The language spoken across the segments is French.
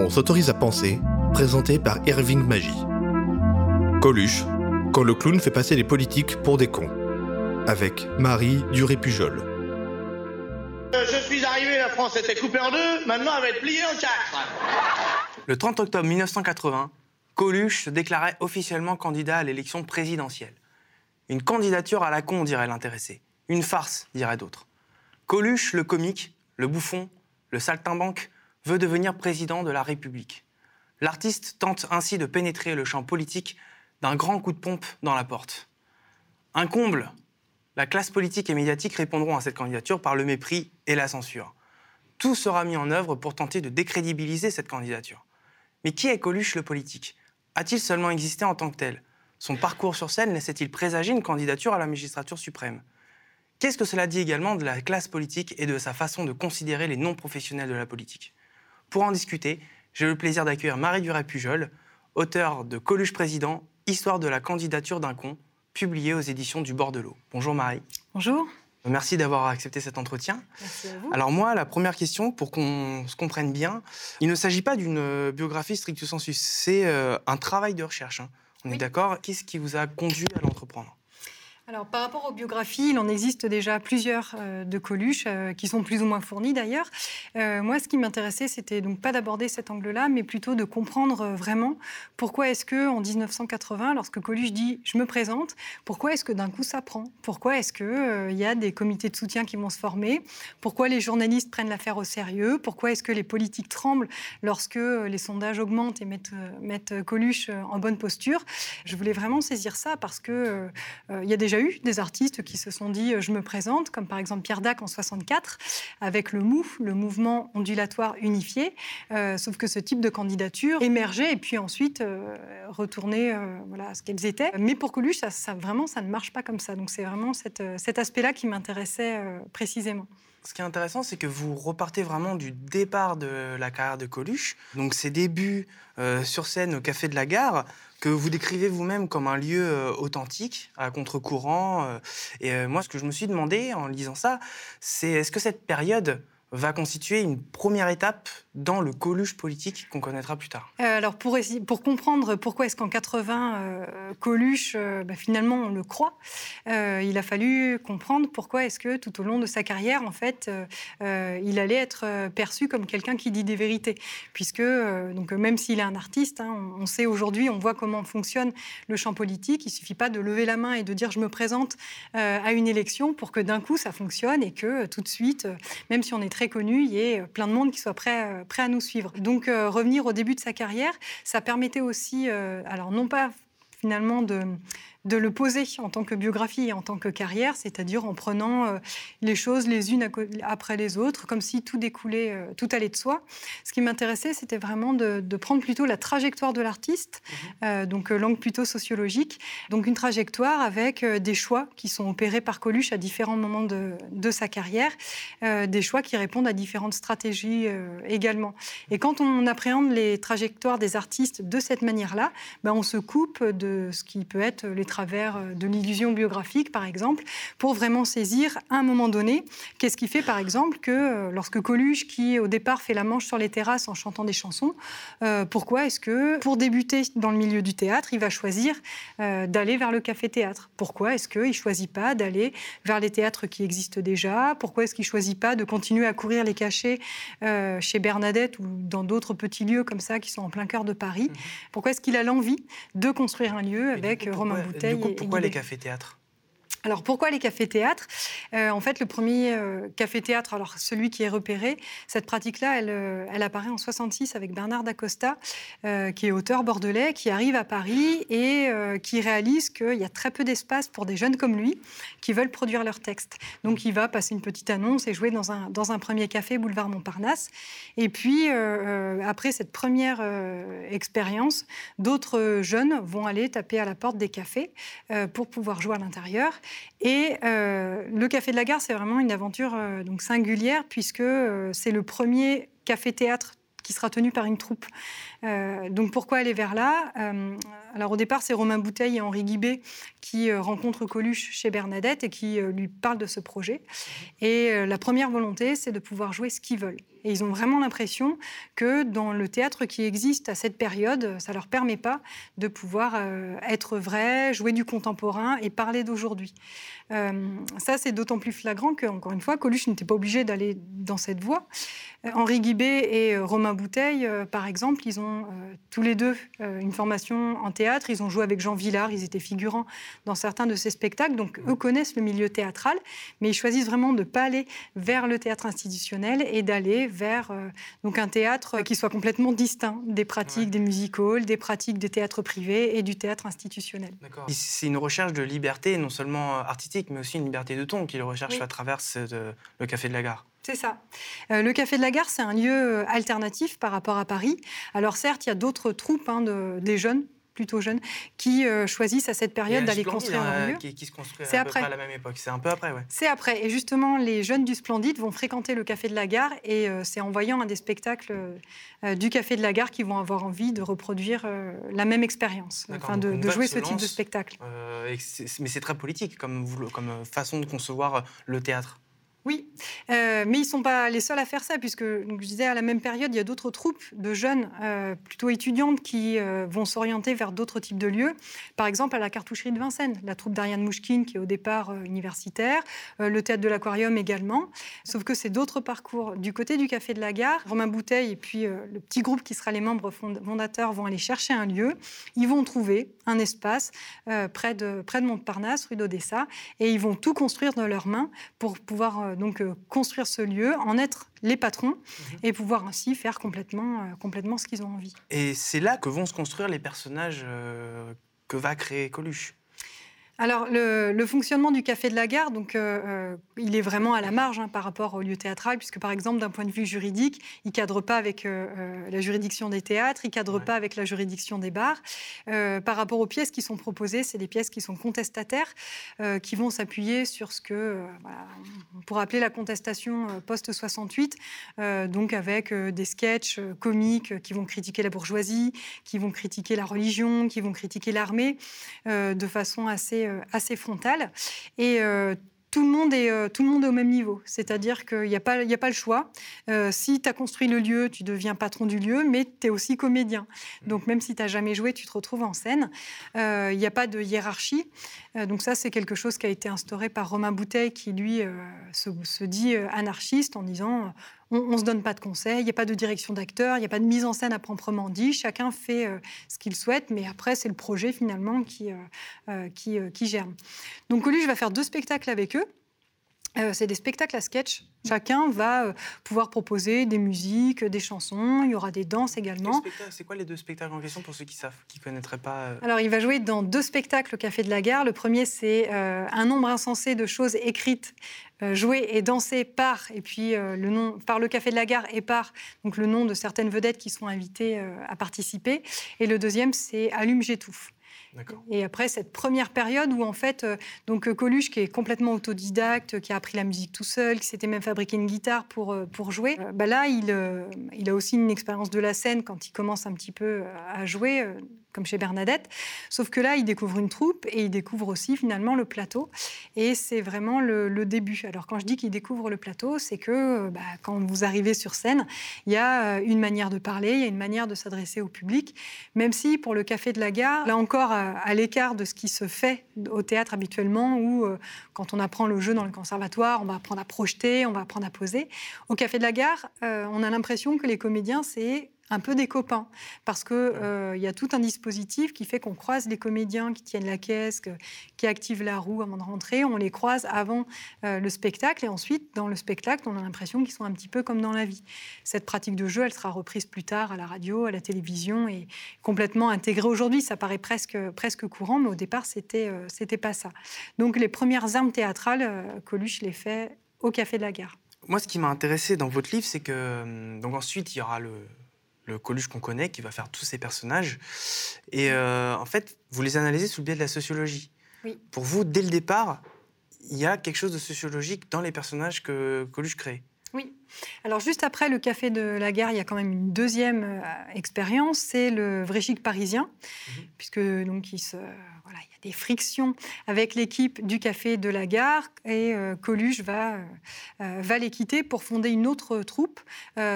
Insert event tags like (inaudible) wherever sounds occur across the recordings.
On s'autorise à penser, présenté par Irving Magie. Coluche, quand le clown fait passer les politiques pour des cons. Avec Marie Duré-Pujol. Je suis arrivé, la France était coupée en deux, maintenant elle va être pliée en quatre. Le 30 octobre 1980, Coluche se déclarait officiellement candidat à l'élection présidentielle. Une candidature à la con, dirait l'intéressé. Une farce, dirait d'autres. Coluche, le comique, le bouffon, le saltimbanque, veut devenir président de la République. L'artiste tente ainsi de pénétrer le champ politique d'un grand coup de pompe dans la porte. Un comble, la classe politique et médiatique répondront à cette candidature par le mépris et la censure. Tout sera mis en œuvre pour tenter de décrédibiliser cette candidature. Mais qui est Coluche le politique? A-t-il seulement existé en tant que tel? Son parcours sur scène laissait-il présager une candidature à la magistrature suprême? Qu'est-ce que cela dit également de la classe politique et de sa façon de considérer les non-professionnels de la politique? Pour en discuter, j'ai le plaisir d'accueillir Marie Duret-Pujol, auteure de Coluche président, Histoire de la candidature d'un con, publié aux éditions du Bord de l'eau. Bonjour Marie. Bonjour. Merci d'avoir accepté cet entretien. Merci à vous. Alors moi, la première question, pour qu'on se comprenne bien, il ne s'agit pas d'une biographie stricto sensu, c'est euh, un travail de recherche. hein. On est d'accord Qu'est-ce qui vous a conduit à l'entreprendre? Alors, par rapport aux biographies, il en existe déjà plusieurs euh, de Coluche, euh, qui sont plus ou moins fournies d'ailleurs. Euh, moi, ce qui m'intéressait, c'était donc pas d'aborder cet angle-là, mais plutôt de comprendre vraiment pourquoi est-ce que en 1980, lorsque Coluche dit je me présente, pourquoi est-ce que d'un coup ça prend? Pourquoi est-ce que euh, il y a des comités de soutien qui vont se former? Pourquoi les journalistes prennent l'affaire au sérieux? Pourquoi est-ce que les politiques tremblent lorsque les sondages augmentent et mettent, Coluche en bonne posture? Je voulais vraiment saisir ça parce euh, il y a déjà eu des artistes qui se sont dit euh, je me présente, comme par exemple Pierre Dac en 64, avec le MOUF, le mouvement ondulatoire unifié. Euh, sauf que ce type de candidature émergeait et puis ensuite euh, retournait voilà, à ce qu'elles étaient. Mais pour Coluche, ça, vraiment, ça ne marche pas comme ça. Donc c'est vraiment cet aspect-là qui m'intéressait précisément. Ce qui est intéressant, c'est que vous repartez vraiment du départ de la carrière de Coluche, donc ses débuts euh, sur scène au Café de la Gare, que vous décrivez vous-même comme un lieu euh, authentique, à contre-courant. euh, et moi, ce que je me suis demandé en lisant ça, c'est est-ce que cette période va constituer une première étape dans le Coluche politique qu'on connaîtra plus tard Euh, alors pour, comprendre pourquoi est-ce qu'en 80, euh, Coluche, euh, bah, finalement, on le croit, il a fallu comprendre pourquoi est-ce que tout au long de sa carrière, en fait, il allait être perçu comme quelqu'un qui dit des vérités. Puisque, donc, même s'il est un artiste, hein, on, on sait aujourd'hui, on voit comment fonctionne le champ politique. Il suffit pas de lever la main et de dire je me présente à une élection pour que d'un coup ça fonctionne et que tout de suite, même si on est très connu, il y ait euh, plein de monde qui soit prêt, euh, prêt à nous suivre. Donc euh, revenir au début de sa carrière, ça permettait aussi, alors non pas finalement de, de le poser en tant que biographie et en tant que carrière, c'est-à-dire en prenant euh, les choses les unes après les autres, comme si tout découlait, euh, tout allait de soi. Ce qui m'intéressait, c'était vraiment de, de prendre plutôt la trajectoire de l'artiste, euh, donc langue plutôt sociologique, donc une trajectoire avec des choix qui sont opérés par Coluche à différents moments de, de sa carrière, euh, des choix qui répondent à différentes stratégies euh, également. Et quand on appréhende les trajectoires des artistes de cette manière-là, ben, on se coupe de ce qui peut être les travers euh, de l'illusion biographique, par exemple, pour vraiment saisir à un moment donné qu'est-ce qui fait, par exemple, que euh, lorsque Coluche, qui au départ fait la manche sur les terrasses en chantant des chansons, euh, pourquoi est-ce que, pour débuter dans le milieu du théâtre, il va choisir euh, d'aller vers le café-théâtre? Pourquoi est-ce qu'il ne choisit pas d'aller vers les théâtres qui existent déjà? Pourquoi est-ce qu'il ne choisit pas de continuer à courir les cachets euh, chez Bernadette ou dans d'autres petits lieux comme ça qui sont en plein cœur de Paris? Pourquoi est-ce qu'il a l'envie de construire un lieu avec coup, Romain pourquoi- Bouteille Du coup, et pourquoi les cafés-théâtres? Alors pourquoi les cafés-théâtres? Euh, En fait, le premier euh, café-théâtre, alors celui qui est repéré, cette pratique-là, elle, euh, apparaît en 66 avec Bernard Dacosta, qui est auteur bordelais, qui arrive à Paris et qui réalise qu'il y a très peu d'espace pour des jeunes comme lui qui veulent produire leurs textes. Donc il va passer une petite annonce et jouer dans un, premier café, boulevard Montparnasse. Et puis, après cette première expérience, d'autres jeunes vont aller taper à la porte des cafés pour pouvoir jouer à l'intérieur. Et euh, le Café de la Gare, c'est vraiment une aventure euh, donc singulière, puisque euh, c'est le premier café-théâtre qui sera tenu par une troupe. Donc pourquoi aller vers là? Alors au départ, c'est Romain Bouteille et Henri Guibé qui rencontrent Coluche chez Bernadette et qui lui parlent de ce projet. Et la première volonté, c'est de pouvoir jouer ce qu'ils veulent. Et ils ont vraiment l'impression que dans le théâtre qui existe à cette période, ça ne leur permet pas de pouvoir euh, être vrai, jouer du contemporain et parler d'aujourd'hui. Euh, ça, c'est d'autant plus flagrant que, encore une fois, Coluche n'était pas obligé d'aller dans cette voie. Euh, Henri Guibé et Romain Bouteille, par exemple, ils ont tous les deux une formation en théâtre. Ils ont joué avec Jean Villard, ils étaient figurants dans certains de ses spectacles. Donc, eux connaissent le milieu théâtral, mais ils choisissent vraiment de ne pas aller vers le théâtre institutionnel et d'aller vers donc un théâtre qui soit complètement distinct des pratiques des music halls, des pratiques des théâtres privés et du théâtre institutionnel. C'est une recherche de liberté, non seulement artistique, mais aussi une liberté de ton qu'il recherche à travers le Café de la Gare. C'est ça. Euh, le Café de la Gare, c'est un lieu alternatif par rapport à Paris. Alors certes, il y a d'autres troupes, hein, des jeunes plutôt jeunes, qui euh, choisissent à cette période d'aller construire leur lieu. Qui, qui se construit à, après. à la même époque. C'est un peu après, ouais. C'est après. Et justement, les jeunes du Splendide vont fréquenter le Café de la Gare et euh, c'est en voyant un des spectacles euh, du Café de la Gare qu'ils vont avoir envie de reproduire la même expérience, enfin de, de jouer ce type de spectacle. mais c'est très politique comme, comme façon de concevoir le théâtre. Oui, euh, mais ils ne sont pas les seuls à faire ça, puisque je disais à la même période, il y a d'autres troupes de jeunes, euh, plutôt étudiantes, qui euh, vont s'orienter vers d'autres types de lieux. Par exemple, à la cartoucherie de Vincennes, la troupe d'Ariane Mouchkine, qui est au départ universitaire, le théâtre de l'Aquarium également. Sauf que c'est d'autres parcours. Du côté du Café de la Gare, Romain Bouteille et puis le petit groupe qui sera les membres fondateurs vont aller chercher un lieu. Ils vont trouver un espace près, de, près de Montparnasse, rue d'Odessa, et ils vont tout construire de leurs mains pour pouvoir euh, donc euh, construire ce lieu, en être les patrons mhm. et pouvoir ainsi faire complètement, euh, complètement ce qu'ils ont envie. Et c'est là que vont se construire les personnages que va créer Coluche. Alors, le, fonctionnement du Café de la Gare, donc, euh, euh, il est vraiment à la marge hein, par rapport au lieu théâtral, puisque, par exemple, d'un point de vue juridique, il ne cadre pas avec euh, la juridiction des théâtres, il ne cadre pas avec la juridiction des bars. par rapport aux pièces qui sont proposées, c'est des pièces qui sont contestataires, qui vont s'appuyer sur ce que, voilà, on pourrait appeler la contestation post-68, donc avec des sketchs comiques qui vont critiquer la bourgeoisie, qui vont critiquer la religion, qui vont critiquer l'armée, de façon assez assez frontale. Et euh, tout le, monde est, euh, tout le monde est au même niveau. C'est-à-dire qu'il n'y a, pas, a pas le choix. si tu as construit le lieu, tu deviens patron du lieu, mais tu es aussi comédien. Donc même si tu n'as jamais joué, tu te retrouves en scène. Il n'y a pas de hiérarchie. donc ça, c'est quelque chose qui a été instauré par Romain Bouteille, qui lui se, dit anarchiste en disant on ne se donne pas de conseils, il n'y a pas de direction d'acteur, il n'y a pas de mise en scène à proprement dit. Chacun fait euh, ce qu'il souhaite, mais après, c'est le projet finalement qui, euh, euh, qui, qui, germe. Donc, Coluche va faire deux spectacles avec eux. C'est des spectacles à sketch. Chacun va pouvoir proposer des musiques, des chansons. Il y aura des danses également. C'est quoi les deux spectacles en question pour ceux qui savent, qui connaîtraient pas Alors, il va jouer dans deux spectacles au Café de la Gare. Le premier, c'est un nombre insensé de choses écrites euh, joué et dansé par, et puis euh, le nom, par le Café de la Gare et par donc, le nom de certaines vedettes qui sont invitées euh, à participer. Et le deuxième, c'est Allume, j'étouffe. Et après cette première période où en fait, donc Coluche qui est complètement autodidacte, qui a appris la musique tout seul, qui s'était même fabriqué une guitare pour, pour jouer, bah là il, il a aussi une expérience de la scène quand il commence un petit peu à jouer comme chez Bernadette. Sauf que là, il découvre une troupe et il découvre aussi finalement le plateau. Et c'est vraiment le, début. Alors quand je dis qu'il découvre le plateau, c'est que bah, quand vous arrivez sur scène, il y a euh, une manière de parler, il y a une manière de s'adresser au public. Même si pour le Café de la Gare, là encore à, l'écart de ce qui se fait au théâtre habituellement, où euh, quand on apprend le jeu dans le conservatoire, on va apprendre à projeter, on va apprendre à poser. Au Café de la Gare, euh, on a l'impression que les comédiens, c'est un peu des copains, parce qu'il euh, y a tout un dispositif qui fait qu'on croise les comédiens qui tiennent la caisse, qui activent la roue avant de rentrer, on les croise avant euh, le spectacle, et ensuite, dans le spectacle, on a l'impression qu'ils sont un petit peu comme dans la vie. Cette pratique de jeu, elle sera reprise plus tard à la radio, à la télévision, et complètement intégrée aujourd'hui. Ça paraît presque, presque courant, mais au départ, c'était euh, c'était pas ça. Donc les premières armes théâtrales, euh, Coluche les fait au Café de la Gare. Moi, ce qui m'a intéressé dans votre livre, c'est que hum, donc ensuite il y aura le, le Coluche qu'on connaît, qui va faire tous ces personnages. Et euh, en fait, vous les analysez sous le biais de la sociologie. Pour vous, dès le départ, il y a quelque chose de sociologique dans les personnages que Coluche crée. Oui. Alors juste après le Café de la Gare, il y a quand même une deuxième euh, expérience, c'est le vrai chic parisien, mhm. puisque donc il se il y a des frictions avec l'équipe du Café de la Gare et Coluche va, va les quitter pour fonder une autre troupe.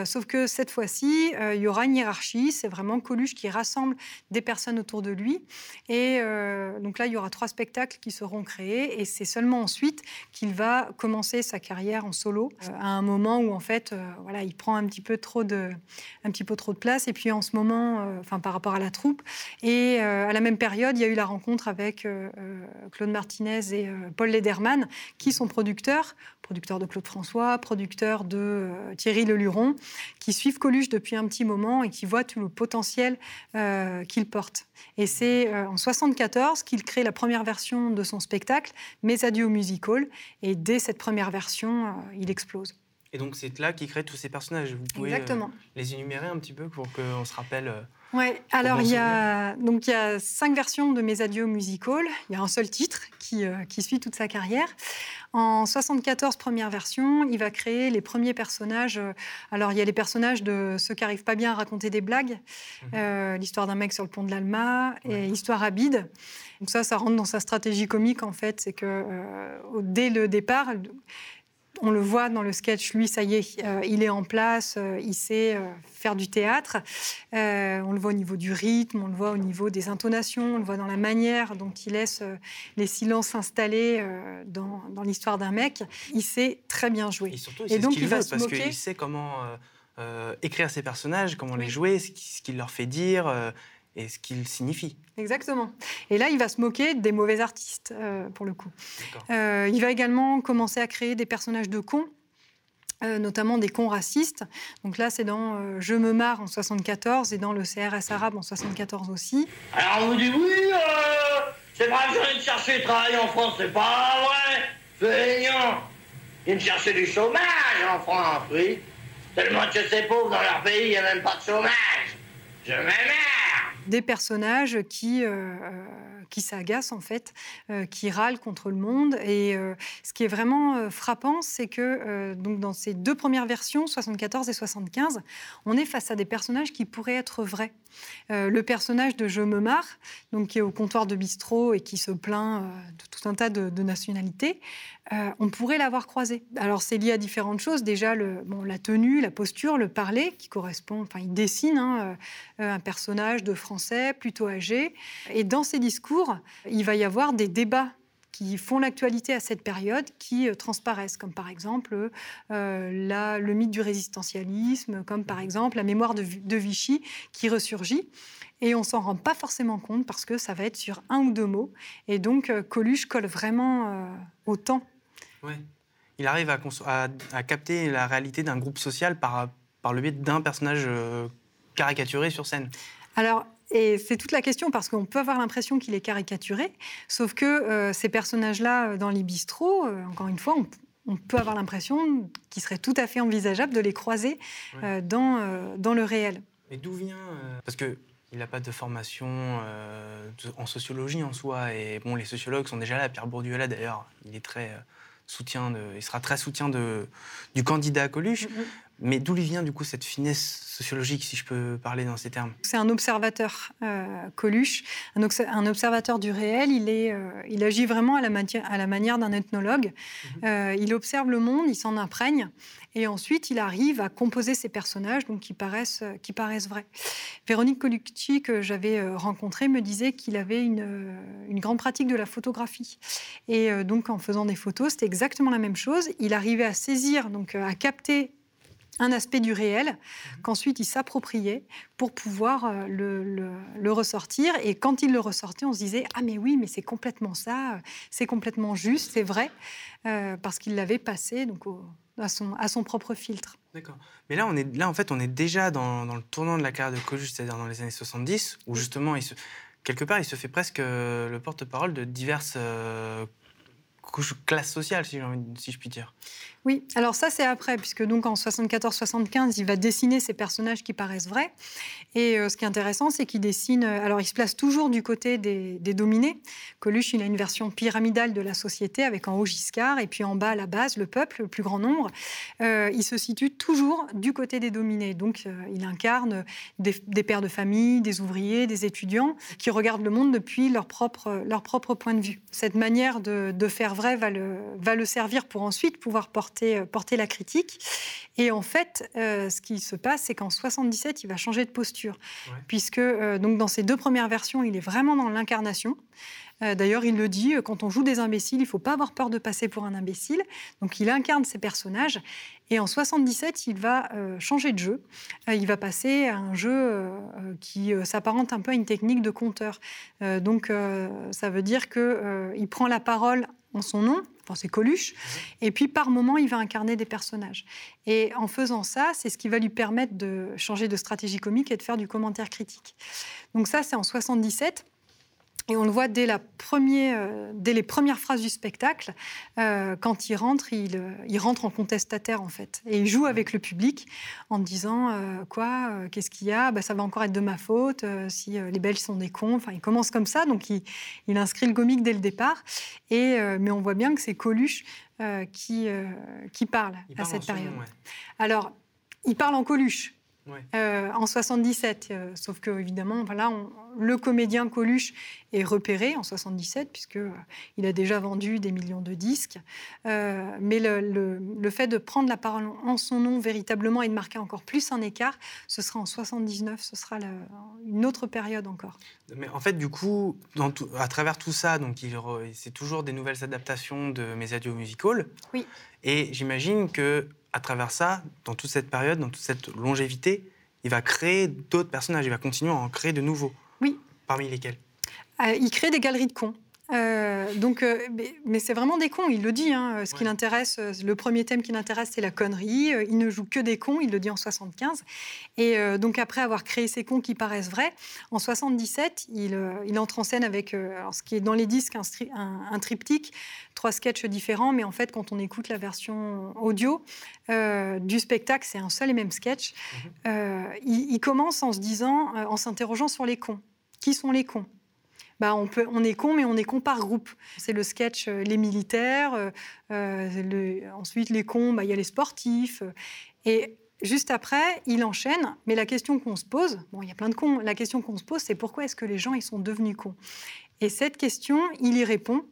sauf que cette fois-ci, il y aura une hiérarchie. C'est vraiment Coluche qui rassemble des personnes autour de lui. Et donc là, il y aura trois spectacles qui seront créés et c'est seulement ensuite qu'il va commencer sa carrière en solo à un moment où en fait, voilà, il prend un petit peu trop de, un petit peu trop de place. Et puis en ce moment, enfin par rapport à la troupe. Et à la même période, il y a eu la rencontre avec Claude Martinez et Paul Lederman, qui sont producteurs, producteurs de Claude François, producteurs de Thierry Leluron, qui suivent Coluche depuis un petit moment et qui voient tout le potentiel qu'il porte. Et c'est en 74 qu'il crée la première version de son spectacle, Mes adieux au musical. Et dès cette première version, il explose. Et donc c'est là qu'il crée tous ces personnages. Vous pouvez Exactement. les énumérer un petit peu pour qu'on se rappelle. Oui, alors il y, a, donc, il y a cinq versions de Mes adieux musical. Il y a un seul titre qui, euh, qui suit toute sa carrière. En 74, première version, il va créer les premiers personnages. Euh, alors, il y a les personnages de ceux qui n'arrivent pas bien à raconter des blagues, mhm. euh, l'histoire d'un mec sur le pont de l'Alma et Histoire Abide. Donc ça, ça rentre dans sa stratégie comique, en fait. C'est que dès le départ, on le voit dans le sketch, lui, ça y est, euh, il est en place, euh, il sait euh, faire du théâtre. on le voit au niveau du rythme, on le voit au niveau des intonations, on le voit dans la manière dont il laisse les silences s'installer dans, l'histoire d'un mec. Il sait très bien jouer. Et surtout, il donc, il va parce qu'il sait comment écrire ses personnages, comment les jouer, ce qu'il leur fait dire et ce qu'il signifie. Exactement. Et là, il va se moquer des mauvais artistes, euh, pour le coup. Euh, il va également commencer à créer des personnages de cons, euh, notamment des cons racistes. Donc là, c'est dans Je me marre en 74 et dans le CRS arabe en 74 aussi. Alors on vous dit oui, c'est vrai que j'ai de chercher du travail en France, c'est pas vrai, feignant. Ils me chercher du chômage en France, oui. Tellement que c'est pauvre dans leur pays, il n'y a même pas de chômage. Je m'énerve des personnages qui, euh, euh, qui s'agacent en fait, euh, qui râlent contre le monde. Et ce qui est vraiment frappant, c'est que donc dans ces deux premières versions, 74 et 75, on est face à des personnages qui pourraient être vrais. le personnage de Je me marre, donc qui est au comptoir de bistrot et qui se plaint de tout un tas de, nationalités, on pourrait l'avoir croisé. Alors c'est lié à différentes choses. Déjà la tenue, la posture, le parler, qui correspond, enfin il dessine hein, un personnage de France plutôt âgé. Et dans ces discours, il va y avoir des débats qui font l'actualité à cette période, qui euh, transparaissent, comme par exemple euh, le mythe du résistentialisme, comme par exemple la mémoire de, Vichy qui ressurgit. Et on s'en rend pas forcément compte parce que ça va être sur un ou deux mots. Et donc euh, Coluche colle vraiment au temps. Ouais. Il arrive à, à, capter la réalité d'un groupe social par, par le biais d'un personnage caricaturé sur scène. Alors, et c'est toute la question parce qu'on peut avoir l'impression qu'il est caricaturé, sauf que euh, ces personnages-là, euh, dans les bistrots, euh, encore une fois, on, peut avoir l'impression qu'il serait tout à fait envisageable de les croiser dans, dans le réel. Mais d'où vient Parce que il n'a pas de formation en sociologie en soi. Et bon, les sociologues sont déjà là. Pierre Bourdieu là d'ailleurs. Il est très soutien de, il sera très soutien du candidat à Coluche. Mm-hmm. Mais d'où lui vient du coup cette finesse sociologique, si je peux parler dans ces termes? C'est un observateur, euh, Coluche, un, observateur du réel. Il, est, euh, il agit vraiment à la, à la manière d'un ethnologue. Mhm. Euh, il observe le monde, il s'en imprègne, et ensuite il arrive à composer ses personnages, donc qui paraissent, qui paraissent vrais. Véronique Colucci, que j'avais rencontrée, me disait qu'il avait une, une, grande pratique de la photographie. Et donc en faisant des photos, c'était exactement la même chose. Il arrivait à saisir, donc à capter un aspect du réel mhm. qu'ensuite il s'appropriait pour pouvoir euh, le, ressortir. Et quand il le ressortait, on se disait Ah, mais oui, mais c'est complètement ça, c'est complètement juste, c'est vrai, euh, parce qu'il l'avait passé donc, à, son, à son propre filtre. D'accord. Mais là, on est, là, en fait, on est déjà dans, le tournant de la carrière de Coluche, c'est-à-dire dans les années 70, où justement, il se, quelque part, il se fait presque euh, le porte-parole de diverses couche classe sociale, si, si je puis dire. Oui, alors ça c'est après, puisque donc en 74-75, il va dessiner ces personnages qui paraissent vrais. Et euh, ce qui est intéressant, c'est qu'il dessine. Euh, alors il se place toujours du côté des, dominés. Coluche, il a une version pyramidale de la société avec en haut Giscard et puis en bas la base, le peuple, le plus grand nombre. Euh, il se situe toujours du côté des dominés. Donc il incarne des, pères de famille, des ouvriers, des étudiants qui regardent le monde depuis leur propre, leur propre point de vue. Cette manière de, de faire vrai va le, va le servir pour ensuite pouvoir porter euh, porter, la critique. Et en fait, euh, ce qui se passe, c'est qu'en 77, il va changer de posture, puisque euh, donc dans ses deux premières versions, il est vraiment dans l'incarnation. D'ailleurs, il le dit, quand on joue des imbéciles, il ne faut pas avoir peur de passer pour un imbécile. Donc, il incarne ses personnages. Et en 77, il va changer de jeu. il va passer à un jeu qui s'apparente un peu à une technique de conteur. donc, ça veut dire qu'il prend la parole en son nom, enfin c'est Coluche, et puis par moment il va incarner des personnages. Et en faisant ça, c'est ce qui va lui permettre de changer de stratégie comique et de faire du commentaire critique. Donc ça c'est en 77. Et on le voit dès, la première, euh, dès les premières phrases du spectacle. Euh, quand il rentre, il, euh, il, rentre en contestataire, en fait. Et il joue avec le public en disant Quoi Qu'est-ce qu'il y a? Bah, Ça va encore être de ma faute si les Belges sont des cons. Enfin, il commence comme ça, donc il, il inscrit le comique dès le départ. Et, mais on voit bien que c'est Coluche qui, qui parle à cette période. Alors, il parle en Coluche. Euh, en 77. Euh, sauf que, évidemment, voilà, le comédien Coluche est repéré en 77, puisqu'il euh, il a déjà vendu des millions de disques. mais le, fait de prendre la parole en son nom véritablement et de marquer encore plus un écart, ce sera en 79, ce sera une autre période encore. Mais en fait, du coup, dans à travers tout ça, donc c'est toujours des nouvelles adaptations de mes adieux musical. Oui. Et j'imagine que à travers ça, dans toute cette période, dans toute cette longévité, il va créer d'autres personnages, il va continuer à en créer de nouveaux. Oui. Parmi lesquels? Euh, Il crée des galeries de cons. Euh, donc, euh, mais, c'est vraiment des cons, il le dit. Hein, ce qui l'intéresse, euh, le premier thème qui l'intéresse, c'est la connerie. Il ne joue que des cons, il le dit en 75. Et donc, après avoir créé ces cons qui paraissent vrais, en 77, il, il entre en scène avec alors, ce qui est dans les disques un, un, triptyque, trois sketchs différents, mais en fait, quand on écoute la version audio du spectacle, c'est un seul et même sketch. Mhm. il, il commence en se disant, en s'interrogeant sur les cons. Qui sont les cons? Bah, on, peut, est con, mais on est con par groupe. C'est le sketch euh, les militaires, euh, euh, ensuite les cons, bah, il y a les sportifs. et juste après, il enchaîne, mais la question qu'on se pose, bon, il y a plein de cons, la question qu'on se pose, c'est pourquoi est-ce que les gens ils sont devenus cons? Et cette question, il y répond.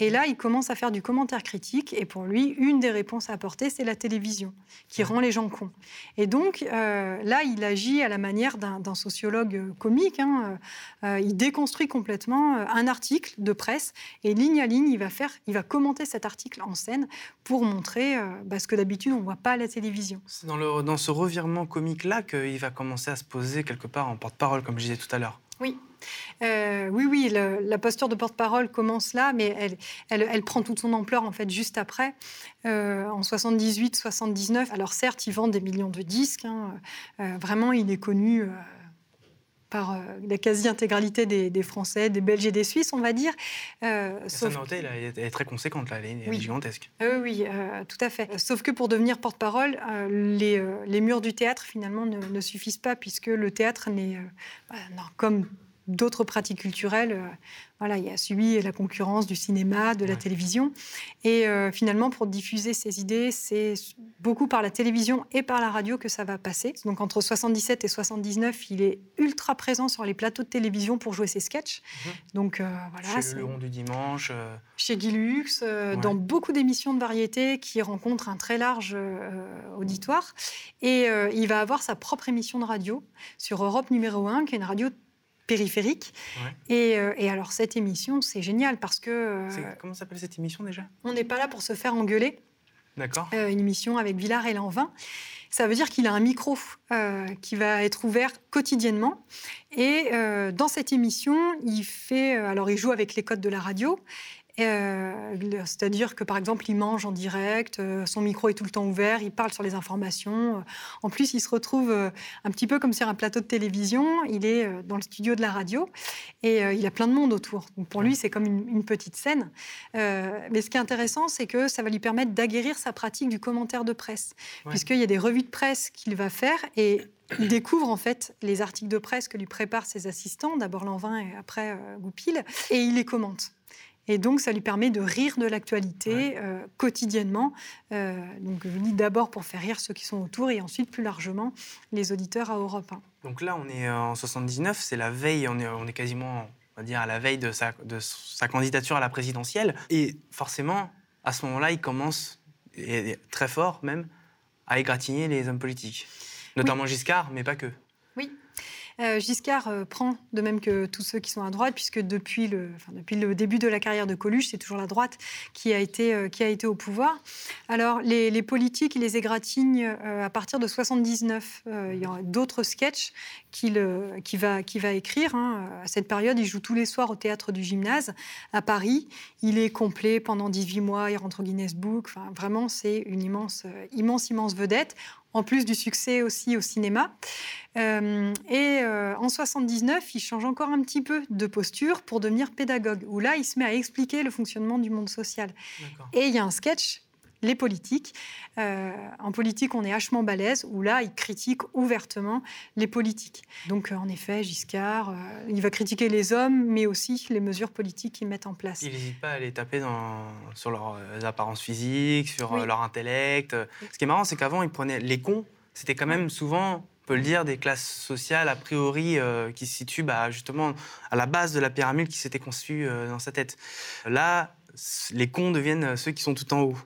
Et là, il commence à faire du commentaire critique. Et pour lui, une des réponses à apporter, c'est la télévision, qui rend les gens cons. Et donc, euh, là, il agit à la manière d'un sociologue comique. Hein. Euh, il déconstruit complètement euh, un article de presse. Et ligne à ligne, il va, faire, il va commenter cet article en scène pour montrer bah, ce que d'habitude, on ne voit pas à la télévision. C'est dans, dans ce revirement comique-là qu'il va commencer à se poser quelque part en porte-parole, comme je disais tout à l'heure. Oui. Euh, oui, oui, la posture de porte-parole commence là, mais elle, elle, prend toute son ampleur en fait juste après, euh, en 78, 79. Alors certes, il vend des millions de disques. Hein, euh, vraiment, il est connu par la quasi-intégralité des, Français, des Belges et des Suisses, on va dire. Sa noté, elle, est très conséquente, là, elle est, gigantesque. oui, tout à fait. Sauf que pour devenir porte-parole, les, les, murs du théâtre, finalement, ne, ne suffisent pas, puisque le théâtre n'est, bah, comme d'autres pratiques culturelles. Euh, voilà, il a subi la concurrence du cinéma, de la télévision. Et euh, finalement, pour diffuser ses idées, c'est beaucoup par la télévision et par la radio que ça va passer. Donc entre 77 et 79, il est ultra présent sur les plateaux de télévision pour jouer ses sketchs. Mhm. Donc euh, voilà. Chez Le Rond du Dimanche. Chez Guy Lux, dans beaucoup d'émissions de variété qui rencontrent un très large auditoire. Et il va avoir sa propre émission de radio sur Europe numéro 1, qui est une radio périphérique. Euh, et, alors cette émission, c'est génial parce que... Euh, comment s'appelle cette émission déjà? On n'est pas là pour se faire engueuler. D'accord. Euh, une émission avec Villard et Lanvin. Ça veut dire qu'il a un micro qui va être ouvert quotidiennement. Et dans cette émission, il fait... alors il joue avec les codes de la radio. Euh, C'est-à-dire que, par exemple, il mange en direct, euh, son micro est tout le temps ouvert, il parle sur les informations. En plus, il se retrouve euh, un petit peu comme sur un plateau de télévision. Il est euh, dans le studio de la radio et euh, il a plein de monde autour. Donc pour lui, c'est comme une, une petite scène. Euh, mais ce qui est intéressant, c'est que ça va lui permettre d'aguerrir sa pratique du commentaire de presse, Ouais. puisqu'il y a des revues de presse qu'il va faire et il découvre en fait les articles de presse que lui préparent ses assistants, d'abord Lanvin et après euh, Goupil, et il les commente. Et donc, ça lui permet de rire de l'actualité Ouais. euh, quotidiennement. Euh, donc, je lis d'abord pour faire rire ceux qui sont autour et ensuite, plus largement, les auditeurs à Europe 1. Donc là, on est euh, en 79, c'est la veille, on est, on est quasiment, on va dire, à la veille de sa, de sa candidature à la présidentielle. Et forcément, à ce moment-là, il commence, et très fort même, à égratigner les hommes politiques. Notamment Giscard, mais pas que. Euh, Giscard euh, prend, de même que tous ceux qui sont à droite, puisque depuis le, début de la carrière de Coluche, c'est toujours la droite qui a été, euh, qui au pouvoir. Alors, les, politiques, il les égratigne à partir de 79. Euh, il y a d'autres sketchs qu'il qu'il va, écrire. hein. À cette période, il joue tous les soirs au théâtre du gymnase à Paris. Il est complet pendant 18 mois, il rentre au Guinness Book. Vraiment, c'est une immense, immense, immense vedette en plus du succès aussi au cinéma. Euh, et euh, en 79, il change encore un petit peu de posture pour devenir pédagogue, où là, il se met à expliquer le fonctionnement du monde social. Et il y a un sketch, les politiques. Euh, en politique, on est hachement balèze, où là, il critique ouvertement les politiques. Donc, euh, en effet, Giscard, euh, il va critiquer les hommes, mais aussi les mesures politiques qu'ils mettent en place. Il n'hésite pas à les taper dans, sur leurs apparences physiques, sur Oui. leur intellect. Ce qui est marrant, c'est qu'avant, ils prenaient les cons. C'était quand même souvent, on peut le dire, des classes sociales a priori euh, qui se situent bah, justement à la base de la pyramide qui s'était conçue euh, dans sa tête. Là, les cons deviennent ceux qui sont tout en haut.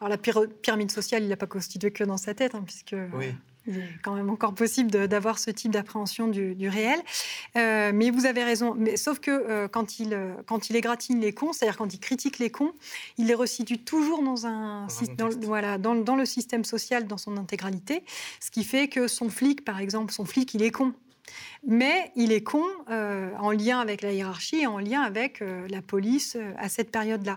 Alors, la pyra- pyramide sociale, il n'a pas constitué que dans sa tête, hein, puisque Oui. il est quand même encore possible d'avoir ce type d'appréhension du, du réel. Euh, mais vous avez raison. Mais, sauf que euh, quand, il, euh, quand il égratigne les cons, c'est-à-dire quand il critique les cons, il les resitue toujours dans, un, Dans dans, voilà, dans, le- dans le système social, dans son intégralité. Ce qui fait que son flic, par exemple, son flic, il est con. Mais il est con euh, en lien avec la hiérarchie et en lien avec euh, la police euh, à cette période-là.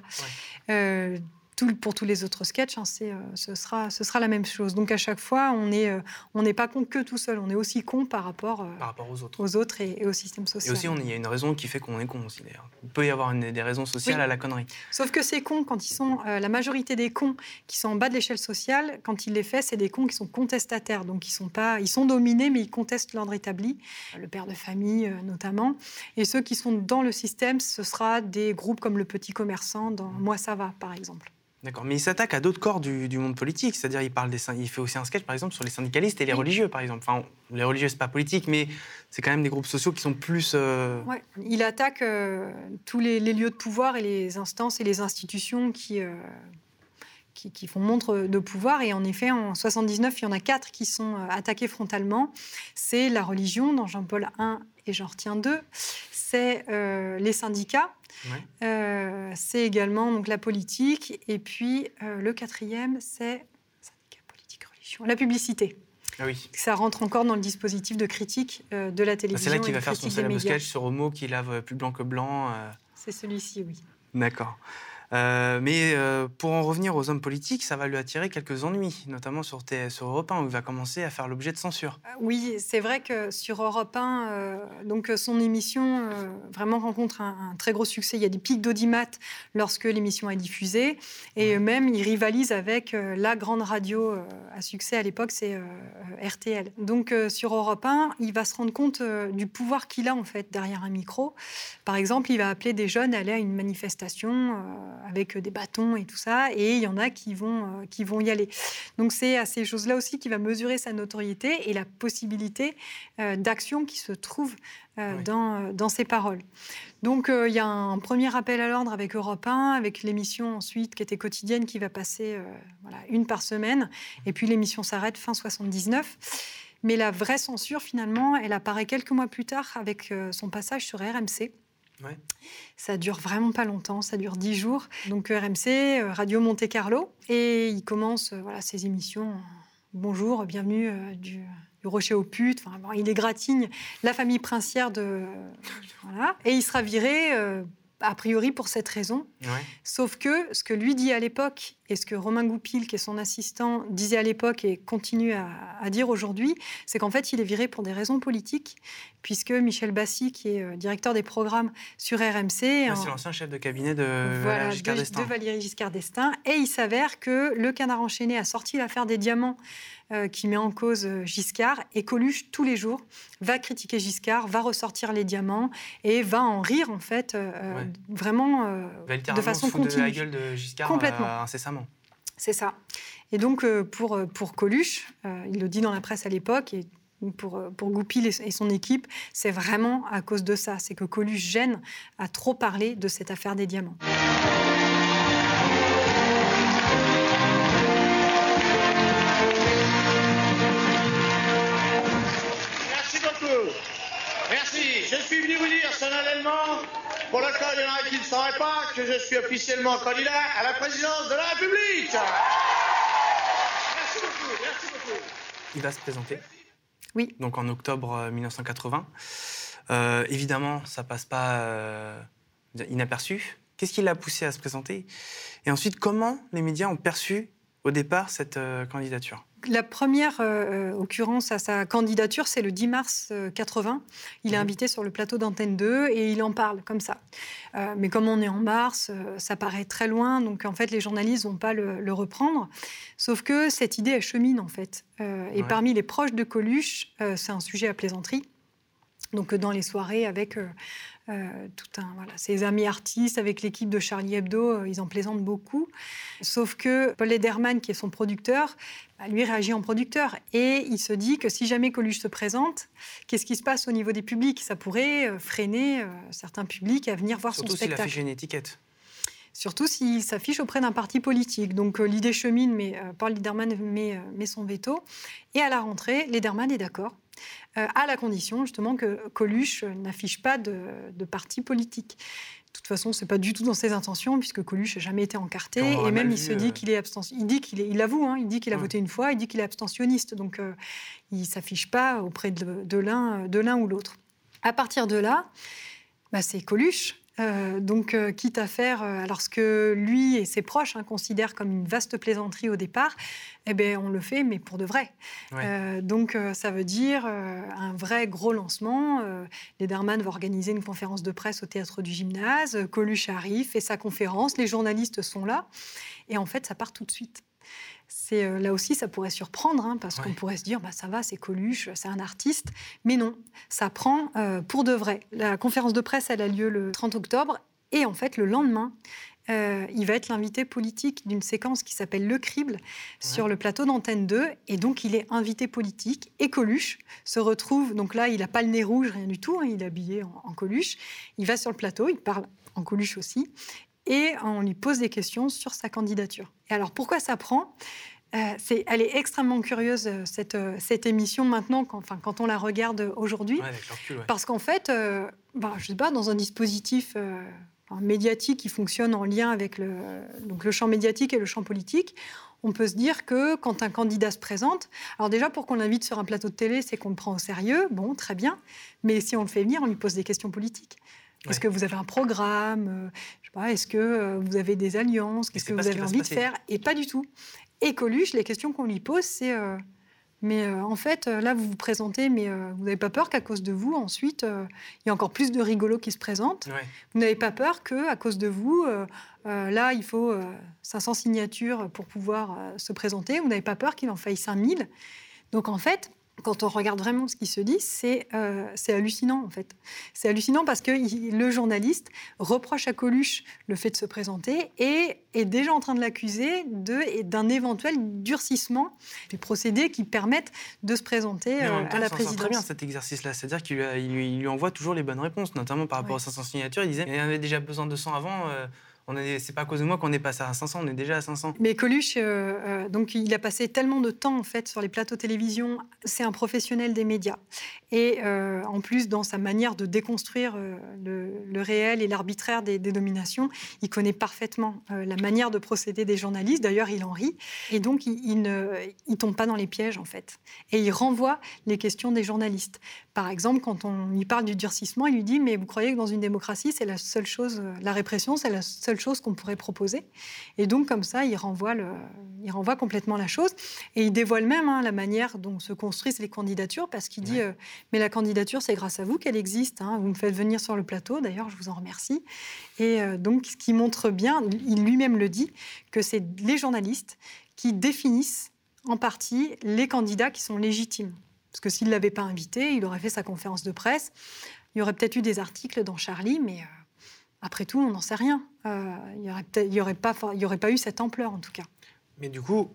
Euh, tout- pour tous les autres sketchs, hein, c'est, euh, ce, sera, ce sera la même chose. Donc à chaque fois, on n'est euh, on n'est pas con que tout seul, on est aussi con par rapport euh, par rapport aux autres. aux autres et, et au système Et social. aussi, on- il y a une raison qui fait qu'on est con aussi, d'ailleurs. Il peut y avoir une- des raisons sociales Oui. à la connerie. Sauf que ces cons, quand ils sont, euh, la majorité des cons qui sont en bas de l'échelle sociale, quand il les fait, c'est des cons qui sont contestataires, donc ils sont pas, ils sont dominés, mais ils contestent l'ordre établi, le père de famille euh, notamment. Et ceux qui sont dans le système, ce sera des groupes comme le Petit Commerçant dans Moi ça va, par exemple. D'accord, mais il s'attaque à d'autres corps du, du monde politique, c'est-à-dire il parle des il fait aussi un sketch par exemple sur les syndicalistes et les Oui. religieux par exemple. Enfin, les religieux c'est pas politique, mais c'est quand même des groupes sociaux qui sont plus. euh, Ouais. Il attaque euh, tous les, les lieux de pouvoir et les instances et les institutions qui, euh, qui, qui font montre de pouvoir. Et en effet, en 79, il y en a quatre qui sont attaqués frontalement. C'est la religion, dans Jean-Paul I et j'en retiens deux. C'est euh, les syndicats. Ouais. Euh, c'est également donc, la politique. Et puis euh, le quatrième, c'est syndicat, politique, religion, la publicité. Ah oui. Ça rentre encore dans le dispositif de critique de la télévision. C'est là qu'il va faire son célèbre sketch sur Homo qui lave plus blanc que blanc. C'est celui-ci, oui. D'accord. Euh, mais euh, pour en revenir aux hommes politiques, ça va lui attirer quelques ennuis, notamment sur, sur Europe 1, où il va commencer à faire l'objet de censure. Euh, Oui, c'est vrai que sur Europe 1, euh, donc son émission vraiment rencontre un, un très gros succès. Il y a des pics d'audimat lorsque l'émission est diffusée, et Ouais. même il rivalise avec la grande radio à succès à l'époque, c'est RTL. Donc sur Europe 1, il va se rendre compte du pouvoir qu'il a en fait derrière un micro. Par exemple, il va appeler des jeunes à aller à une manifestation avec des bâtons et tout ça, et il y en a qui vont, euh, qui vont y aller. Donc c'est à ces choses-là aussi qu'il va mesurer sa notoriété et la possibilité euh, d'action qui se trouve euh, Oui. dans, euh, dans ses paroles. Donc euh, il y a un premier appel à l'ordre avec Europe 1, avec l'émission ensuite qui était quotidienne qui va passer euh, voilà, une par semaine, et puis l'émission s'arrête fin 79. Mais la vraie censure, finalement, elle apparaît quelques mois plus tard avec euh, son passage sur RMC. Ouais. Ça dure vraiment pas longtemps, ça dure dix jours. Donc euh, RMC, euh, Radio Monte Carlo, et il commence euh, voilà, ses émissions. Bonjour, bienvenue euh, du, du Rocher aux putes. Enfin, bon, il égratigne la famille princière de. voilà. Et il sera viré euh, a priori pour cette raison. Sauf que ce que lui dit à l'époque et ce que Romain Goupil, qui est son assistant, disait à l'époque et continue à, dire aujourd'hui, c'est qu'en fait, il est viré pour des raisons politiques, puisque Michel Bassi, qui est euh, directeur des programmes sur RMC... c'est l'ancien chef de cabinet de Valéry Giscard d'Estaing. De Giscard d'Estaing. Et il s'avère que le canard enchaîné a sorti l'affaire des diamants euh, qui met en cause euh, Giscard. Et Coluche, tous les jours, va critiquer Giscard, va ressortir les diamants et va en rire, en fait, euh, vraiment de façon continue. la gueule de Giscard Complètement. incessamment. C'est ça. Et donc, pour, pour Coluche, il le dit dans la presse à l'époque, et pour, pour Goupil et son équipe, c'est vraiment à cause de ça. C'est que Coluche gêne à trop parler de cette affaire des diamants. Pour le cas il y en a qui ne sauraient pas, que je suis officiellement candidat à la présidence de la République. Merci beaucoup, merci beaucoup. Il va se présenter. Oui. Donc en octobre 1980. Euh, euh, évidemment, ça passe pas euh, inaperçu. Qu'est-ce qui l'a poussé à se présenter? Et ensuite, comment les médias ont perçu au départ cette candidature? La première euh, occurrence à sa candidature, c'est le 10 mars 80. Euh, il est mhm. invité sur le plateau d'Antenne 2 et il en parle comme ça. Euh, mais comme on est en mars, ça paraît très loin, donc en fait les journalistes vont pas le, reprendre. Sauf que cette idée, elle chemine en fait. et parmi les proches de Coluche, c'est un sujet à plaisanterie. Donc dans les soirées avec euh, tout un, voilà, ses amis artistes, avec l'équipe de Charlie Hebdo, euh, ils en plaisantent beaucoup. Sauf que Paul Lederman, qui est son producteur, bah, lui réagit en producteur. Et il se dit que si jamais Coluche se présente, qu'est-ce qui se passe au niveau des publics? Ça pourrait euh, freiner certains publics à venir voir son spectacle. Surtout s'il affiche une étiquette surtout s'il s'affiche auprès d'un parti politique. Donc l'idée chemine, mais Paul Lederman met, met, son veto. Et à la rentrée, Lederman est d'accord. Euh, à la condition justement que Coluche n'affiche pas de, parti politique. De toute façon, c'est pas du tout dans ses intentions, puisque Coluche n'a jamais été encarté, et même il se dit euh. qu'il est abstentionniste. Il dit qu'il est, il avoue, hein, il dit qu'il a voté une fois, il dit qu'il est abstentionniste, donc euh, il s'affiche pas auprès de, de l'un ou l'autre. À partir de là, bah, c'est Coluche euh, donc, euh, quitte à faire, euh, alors ce que lui et ses proches hein, considèrent comme une vaste plaisanterie au départ, eh bien, on le fait, mais pour de vrai. donc, ça veut dire un vrai gros lancement. Lederman va organiser une conférence de presse au théâtre du gymnase. Coluche arrive, fait sa conférence, les journalistes sont là. Et en fait, ça part tout de suite. C'est euh, là aussi, ça pourrait surprendre, hein, parce qu'on pourrait se dire, bah, ça va, c'est Coluche, c'est un artiste. Mais non, ça prend euh, pour de vrai. La conférence de presse, elle a lieu le 30 octobre. Et en fait, le lendemain, euh, il va être l'invité politique d'une séquence qui s'appelle Le Crible sur le plateau d'Antenne 2. Et donc, il est invité politique. Et Coluche se retrouve. Donc là, il n'a pas le nez rouge, rien du tout. Hein, il est habillé en, en, Coluche. Il va sur le plateau, il parle en Coluche aussi et on lui pose des questions sur sa candidature. Et alors pourquoi ça prend? Euh, elle est extrêmement curieuse, euh, cette, euh, cette émission, maintenant, quand, enfin, quand on la regarde aujourd'hui. Parce qu'en fait, bah, je sais pas, dans un dispositif médiatique qui fonctionne en lien avec le, donc le champ médiatique et le champ politique, on peut se dire que quand un candidat se présente, alors déjà pour qu'on l'invite sur un plateau de télé, c'est qu'on le prend au sérieux, bon, très bien, mais si on le fait venir, on lui pose des questions politiques. Est-ce que vous avez un programme euh, Je sais pas. Est-ce que euh, vous avez des alliances Qu'est-ce que vous avez envie de faire Et pas du tout. Et Coluche, les questions qu'on lui pose, c'est euh, mais en fait, là, vous vous présentez, mais vous n'avez pas peur qu'à cause de vous, ensuite, il y a encore plus de rigolos qui se présentent. Vous n'avez pas peur qu'à cause de vous, là, il faut 500 signatures pour pouvoir se présenter. Vous n'avez pas peur qu'il en faille 5000. Donc, en fait, quand on regarde vraiment ce qui se dit, euh, c'est hallucinant en fait. C'est hallucinant parce que le journaliste reproche à Coluche le fait de se présenter et est déjà en train de l'accuser d'un éventuel durcissement des procédés qui permettent de se présenter euh, à la présidence. très bien cet exercice-là, c'est-à-dire qu'il lui, lui, envoie toujours les bonnes réponses, notamment par rapport aux 500 signatures. Il disait il avait déjà besoin de 100 avant. Euh, c'est pas à cause de moi qu'on est passé à 500, on est déjà à 500. Mais Coluche, euh, euh, donc il a passé tellement de temps en fait sur les plateaux télévision. C'est un professionnel des médias Et euh, en plus, dans sa manière de déconstruire le, réel et l'arbitraire des, dominations, il connaît parfaitement la manière de procéder des journalistes. D'ailleurs, il en rit. Et donc, il, ne il tombe pas dans les pièges, en fait. Et il renvoie les questions des journalistes. Par exemple, quand on lui parle du durcissement, il lui dit Mais vous croyez que dans une démocratie, c'est la seule chose, la répression, c'est la seule chose qu'on pourrait proposer Et donc, comme ça, il renvoie, le, il renvoie complètement la chose. Et il dévoile même hein, la manière dont se construisent les candidatures, parce qu'il dit mais la candidature, c'est grâce à vous qu'elle existe. Hein. Vous me faites venir sur le plateau, d'ailleurs, je vous en remercie. Et euh, donc, ce qui montre bien, il lui-même le dit, que c'est les journalistes qui définissent en partie les candidats qui sont légitimes. Parce que s'il ne l'avait pas invité, il aurait fait sa conférence de presse. Il y aurait peut-être eu des articles dans Charlie, mais euh, après tout, on n'en sait rien. Euh, il n'y aurait, aurait, pas, aurait pas eu cette ampleur, en tout cas. Mais du coup,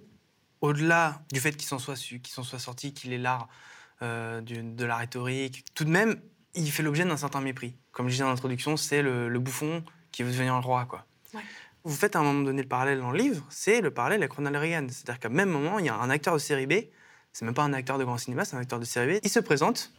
au-delà du fait qu'il s'en soit, soit sorti, qu'il est là euh, de la rhétorique. Tout de même, il fait l'objet d'un certain mépris. Comme je disais en introduction, c'est le, bouffon qui veut devenir le roi. Quoi. Vous faites à un moment donné le parallèle dans le livre, c'est le parallèle avec Ronald Reagan. C'est-à-dire qu'à même moment, il y a un acteur de série B, c'est même pas un acteur de grand cinéma, c'est un acteur de série B, il se présente,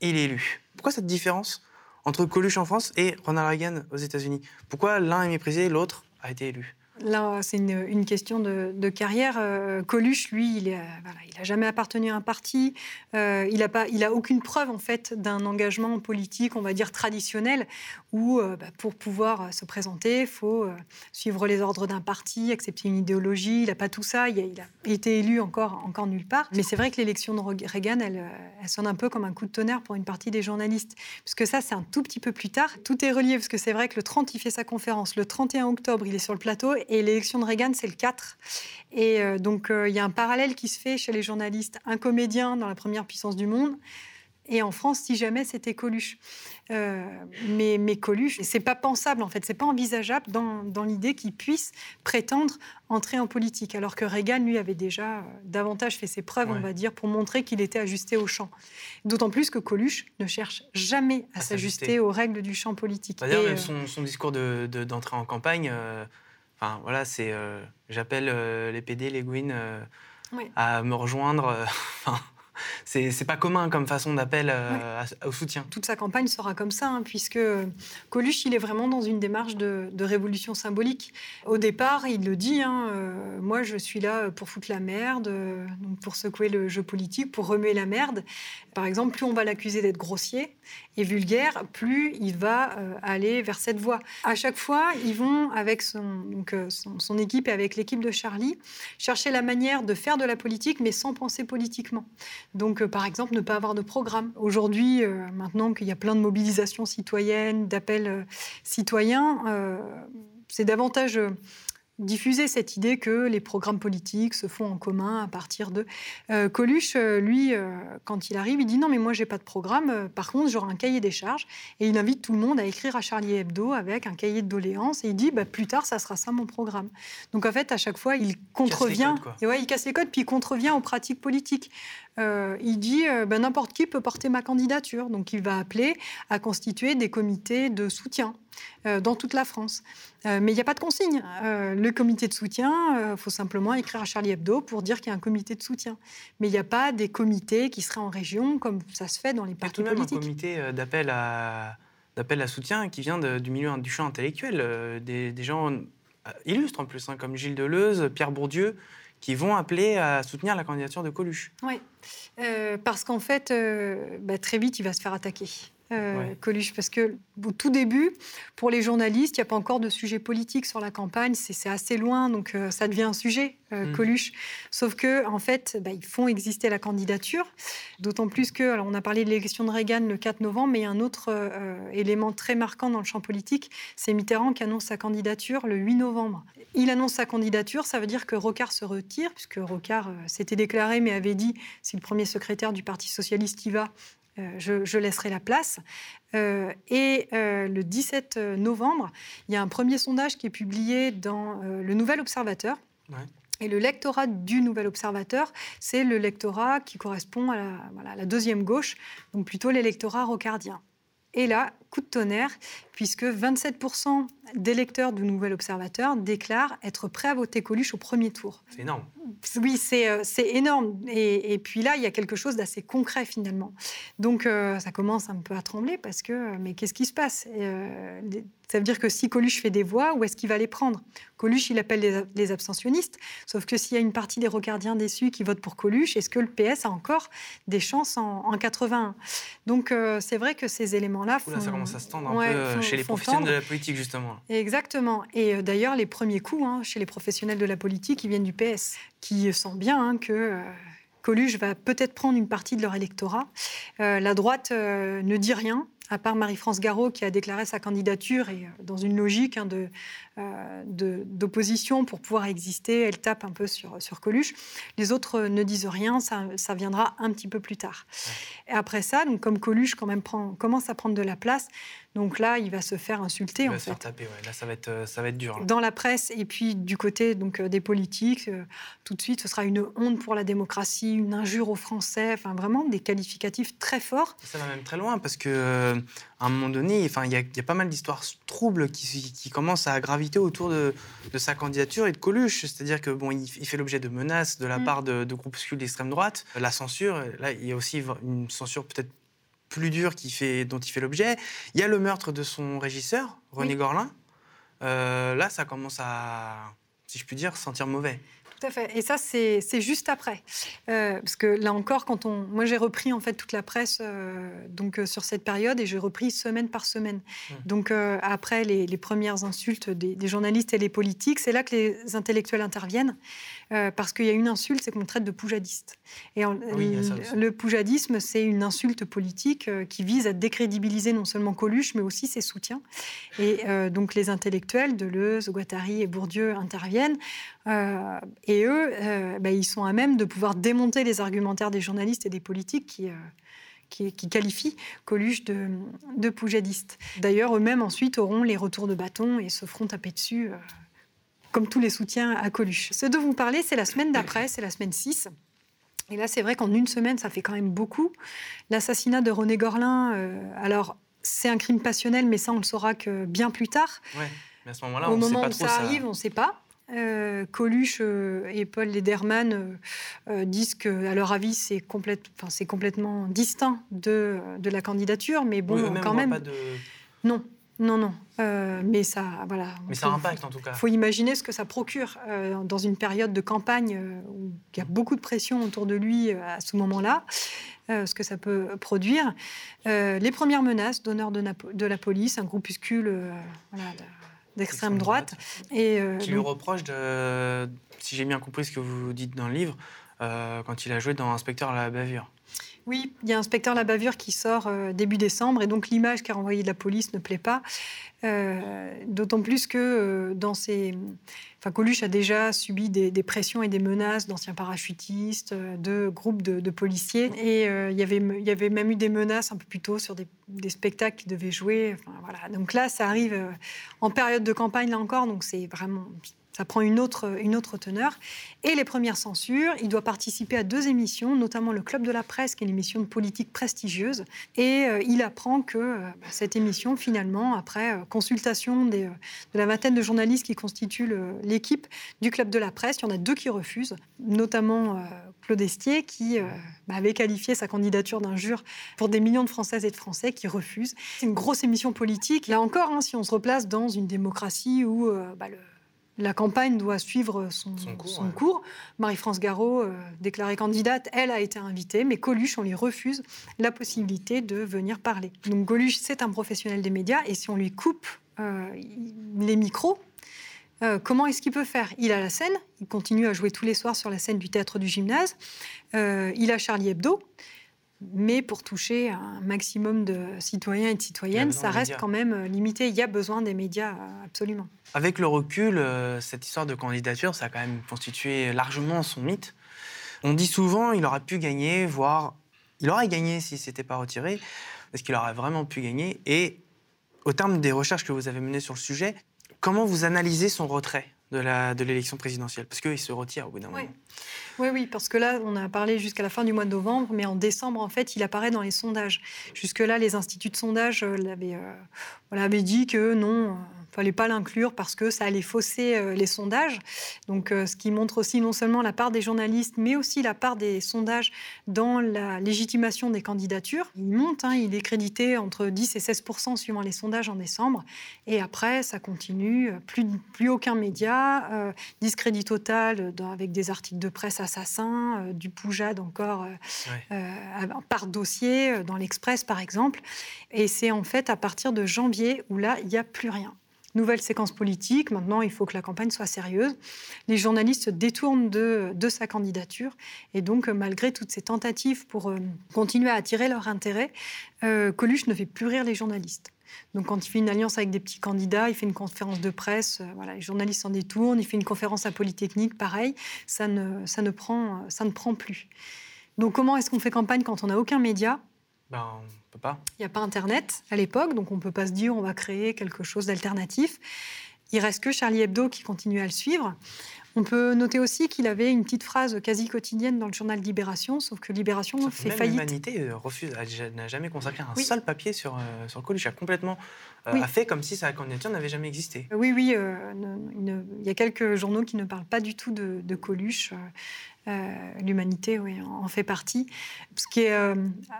il est élu. Pourquoi cette différence? Entre Coluche en France et Ronald Reagan aux États-Unis. Pourquoi l'un est méprisé, l'autre a été élu? Là, c'est une, question de, carrière. Euh, Coluche, lui, il n'a jamais appartenu à un parti. Euh, il n'a aucune preuve en fait d'un engagement politique, on va dire traditionnel, où euh, bah, pour pouvoir se présenter, il faut suivre les ordres d'un parti, accepter une idéologie. Il n'a pas tout ça. Il a, été élu encore, encore nulle part. Mais c'est vrai que l'élection de Reagan, elle, elle, sonne un peu comme un coup de tonnerre pour une partie des journalistes, parce que ça, c'est un tout petit peu plus tard. Tout est relié, parce que c'est vrai que le 30, il fait sa conférence. Le 31 octobre, il est sur le plateau et l'élection de Reagan, c'est le 4. Et euh, donc, euh, il y a un parallèle qui se fait chez les journalistes. Un comédien dans la première puissance du monde. Et en France, si jamais c'était Coluche. Euh, mais, mais Coluche, c'est pas pensable en fait, c'est pas envisageable dans, dans l'idée qu'il puisse prétendre entrer en politique, alors que Reagan, lui, avait déjà davantage fait ses preuves, on va dire, pour montrer qu'il était ajusté au champ. D'autant plus que Coluche ne cherche jamais à, s'ajuster aux règles du champ politique. D'ailleurs, même son, son, discours d'entrée de, d'entrée en campagne, Enfin, voilà, c'est. Euh, j'appelle euh, les PD, les Gwyn euh, à me rejoindre. (laughs) c'est pas commun comme façon d'appel euh, au soutien. Toute sa campagne sera comme ça, hein, puisque Coluche, il est vraiment dans une démarche de, révolution symbolique. Au départ, il le dit, hein, euh, moi je suis là pour foutre la merde, euh, pour secouer le jeu politique, pour remuer la merde. Par exemple, plus on va l'accuser d'être grossier et vulgaire, plus il va aller vers cette voie. À chaque fois, ils vont, avec son, son, son équipe et avec l'équipe de Charlie, chercher la manière de faire de la politique, mais sans penser politiquement. Donc, euh, par exemple, ne pas avoir de programme. Aujourd'hui, euh, maintenant qu'il y a plein de mobilisations citoyennes, d'appels euh, citoyens, c'est davantage diffuser cette idée que les programmes politiques se font en commun à partir de... Euh, Coluche, euh, lui, euh, quand il arrive, il dit non mais moi j'ai pas de programme, par contre j'aurai un cahier des charges et il invite tout le monde à écrire à Charlie Hebdo avec un cahier de doléances et il dit bah, plus tard ça sera ça mon programme. Donc en fait à chaque fois il contrevient, et ouais, il casse les codes puis il contrevient aux pratiques politiques. Il dit bah, n'importe qui peut porter ma candidature, donc il va appeler à constituer des comités de soutien. Euh, dans toute la France. Euh, mais il n'y a pas de consigne. Euh, le comité de soutien, il faut simplement écrire à Charlie Hebdo pour dire qu'il y a un comité de soutien. Mais il n'y a pas des comités qui seraient en région comme ça se fait dans les partis politiques. Il y a tout de même un comité d'appel à, d'appel à soutien qui vient du milieu du champ intellectuel, des, gens illustres en plus, hein, comme Gilles Deleuze, Pierre Bourdieu, qui vont appeler à soutenir la candidature de Coluche. Oui, parce qu'en fait, bah, très vite, il va se faire attaquer. Euh, Coluche, parce que au tout début, pour les journalistes, il n'y a pas encore de sujet politique sur la campagne, c'est assez loin, donc euh, ça devient un sujet, euh, mm. Coluche. Sauf que, en fait, bah, ils font exister la candidature, d'autant plus que, alors on a parlé de l'élection de Reagan le 4 novembre, mais il y a un autre élément très marquant dans le champ politique, c'est Mitterrand qui annonce sa candidature le 8 novembre. Il annonce sa candidature, ça veut dire que Rocard se retire, puisque Rocard s'était déclaré, mais avait dit, si le premier secrétaire du Parti socialiste y va, euh, je, laisserai la place. Euh, et euh, le 17 novembre, il y a un premier sondage qui est publié dans le Nouvel Observateur. Et le lectorat du Nouvel Observateur, c'est le lectorat qui correspond à la, deuxième gauche, donc plutôt l'électorat rocardien. Et là, coup de tonnerre, puisque 27% des lecteurs du Nouvel Observateur déclarent être prêts à voter Coluche au premier tour. C'est énorme. Oui, c'est euh, énorme. Et, et puis là, il y a quelque chose d'assez concret finalement. Donc euh, ça commence un peu à trembler parce que, euh, mais qu'est-ce qui se passe? Euh, Ça veut dire que si Coluche fait des voix, où est-ce qu'il va les prendre? Coluche, il appelle les, les abstentionnistes. Sauf que s'il y a une partie des rocardiens déçus qui votent pour Coluche, est-ce que le PS a encore des chances en, en 81 Donc euh, c'est vrai que ces éléments-là font... Ça se tendre un Ouais, peu euh, chez les professionnels tendre. de la politique, justement. Exactement. Et euh, d'ailleurs, les premiers coups hein, chez les professionnels de la politique, ils viennent du PS, qui sent bien hein, que euh, Coluche va peut-être prendre une partie de leur électorat. Euh, la droite euh, ne dit rien, à part Marie-France Garot qui a déclaré sa candidature et dans une logique hein, de- d'opposition pour pouvoir exister, elle tape un peu sur, sur Coluche. Les autres euh, ne disent rien, ça, ça viendra un petit peu plus tard. Et après ça, donc, comme Coluche quand même prend, commence à prendre de la place, donc là, il va se faire insulter Il en va se fait faire taper, ouais. Là, ça va être, euh, ça va être dur. là. dans la presse et puis du côté donc euh, des politiques, euh, tout de suite, ce sera une honte pour la démocratie, une injure aux Français, enfin vraiment des qualificatifs très forts. Ça va même très loin parce que euh, à un moment donné, il y, a- il y a pas mal d'histoires troubles qui, qui commencent à autour de, de sa candidature et de Coluche. C'est-à-dire que bon, il, il fait l'objet de menaces de la Mm. part de, de groupuscules d'extrême droite. La censure, là, il y a aussi une censure peut-être plus dure qui fait, dont il fait l'objet. Il y a le meurtre de son régisseur, René Oui. Gorlin. Euh, là, ça commence à, si je puis dire, sentir mauvais. Tout à fait. Et ça, c'est juste après. Euh, parce que là encore, quand on. Moi, j'ai repris en fait toute la presse euh, donc, euh, sur cette période et j'ai repris semaine par semaine. Mm. Donc, après les, les premières insultes des, des journalistes et les politiques, c'est là que les intellectuels interviennent. Euh, parce qu'il y a une insulte, c'est qu'on traite de poujadiste. Et en- Oui, le poujadisme, c'est une insulte politique euh, qui vise à décrédibiliser non seulement Coluche, mais aussi ses soutiens. Et euh, donc, les intellectuels, Deleuze, Guattari et Bourdieu interviennent. Et eux, bah, ils sont à même de pouvoir démonter les argumentaires des journalistes et des politiques qui, qui, qui qualifient Coluche de, de poujadiste. D'ailleurs, eux-mêmes ensuite auront les retours de bâton et se feront taper dessus, comme tous les soutiens à Coluche. Ce dont vous parlez, c'est la semaine d'après, c'est la semaine 6. Et là, c'est vrai qu'en une semaine, ça fait quand même beaucoup. L'assassinat de René Gorlin, euh, alors c'est un crime passionnel, mais ça, on le saura que bien plus tard. Ouais. Mais à ce moment-là, Au on ne sait moment pas où trop ça arrive, on ne sait pas. Euh, Coluche euh, et Paul Lederman euh, disent que, à leur avis, c'est complète, complètement distinct de, de la candidature, mais bon, Oui, quand même, pas de... non, non, non. Euh, mais ça, voilà. Mais ça impacte en tout cas. il faut imaginer ce que ça procure euh, dans une période de campagne euh, où il y a beaucoup de pression autour de lui à ce moment-là, ce que ça peut produire. Les premières menaces d'honneur de, la police, un groupuscule voilà, d'extrême Extrême droite. Et, qui lui reproche de, si j'ai bien compris ce que vous dites dans le livre, quand il a joué dans Inspecteur à la bavure. Oui, il y a Inspecteur la bavure qui sort euh, début décembre et donc l'image qu'a renvoyée de la police ne plaît pas. Euh, D'autant plus que euh, dans ces... Enfin, Coluche a déjà subi des, pressions et des menaces d'anciens parachutistes, de groupes de, policiers. Et il y avait, y avait même eu des menaces un peu plus tôt sur des, des spectacles qu'il devait jouer. Enfin, voilà. Donc là, ça arrive en période de campagne, là encore. Donc c'est vraiment... Ça prend une autre, une autre teneur. Et les premières censures, il doit participer à deux émissions, notamment le Club de la Presse, qui est une émission de politique prestigieuse. Et euh, il apprend que euh, bah, cette émission, finalement, après euh, consultation de la vingtaine de journalistes qui constituent l'équipe du Club de la Presse, il y en a deux qui refusent, notamment Claude Estier, qui bah, avait qualifié sa candidature d'injure pour des millions de Françaises et de Français qui refusent. C'est une grosse émission politique. Là encore, hein, si on se replace dans une démocratie où bah, le- la campagne doit suivre son, Son cours, son ouais. cours. Marie-France Garot, euh, déclarée candidate, elle a été invitée, mais Coluche, on lui refuse la possibilité de venir parler. Donc Coluche, c'est un professionnel des médias, et si on lui coupe euh, les micros, euh, comment est-ce qu'il peut faire? Il a la scène, il continue à jouer tous les soirs sur la scène du théâtre du gymnase, il a Charlie Hebdo, mais pour toucher un maximum de citoyens et de citoyennes, ça reste quand même euh, limité. Il y a besoin des médias, euh, absolument. Avec le recul, euh, cette histoire de candidature, ça a quand même constitué largement son mythe. On dit souvent il aurait pu gagner, voire il aurait gagné s'il ne s'était pas retiré, parce qu'il aurait vraiment pu gagner. Et au terme des recherches que vous avez menées sur le sujet, comment vous analysez son retrait? De l'élection présidentielle, parce qu'il se retire au bout d'un Oui. moment. Oui, oui, parce que là, on a parlé jusqu'à la fin du mois de novembre, mais en décembre, en fait, il apparaît dans les sondages. Jusque-là, les instituts de sondage euh, l'avaient euh, dit que non, il fallait pas l'inclure parce que ça allait fausser euh, les sondages. Donc, euh, ce qui montre aussi non seulement la part des journalistes, mais aussi la part des sondages dans la légitimation des candidatures. Il monte, hein, il est crédité entre 10 et 16% suivant les sondages en décembre. Et après, ça continue. Plus, plus aucun média, euh, discrédit total dans- avec des articles de presse assassins, euh, du poujade encore euh, par dossier, dans l'Express par exemple. Et c'est en fait à partir de janvier où là, il n'y a plus rien. Nouvelle séquence politique, maintenant il faut que la campagne soit sérieuse. Les journalistes se détournent de, de sa candidature et donc malgré toutes ces tentatives pour euh, continuer à attirer leur intérêt, euh, Coluche ne fait plus rire les journalistes. Donc quand il fait une alliance avec des petits candidats, il fait une conférence de presse, euh, voilà, les journalistes s'en détournent, il fait une conférence à Polytechnique, pareil, ça ne, ça ne, prend, ça ne prend plus. Donc comment est-ce qu'on fait campagne quand on n'a aucun média? Ben, on peut pas. Il n'y a pas Internet à l'époque, donc on ne peut pas se dire on va créer quelque chose d'alternatif. Il reste que Charlie Hebdo qui continue à le suivre. On peut noter aussi qu'il avait une petite phrase quasi quotidienne dans le journal Libération, sauf que Libération Sauf fait même faillite. l'humanité euh, refuse, n'a jamais consacré un Oui. seul papier sur, euh, sur Coluche. A complètement euh, Oui. a fait comme si sa candidature n'avait jamais existé. Oui, oui, euh, il y a quelques journaux qui ne parlent pas du tout de, de Coluche. L'humanité, oui, en fait partie. Ce qui est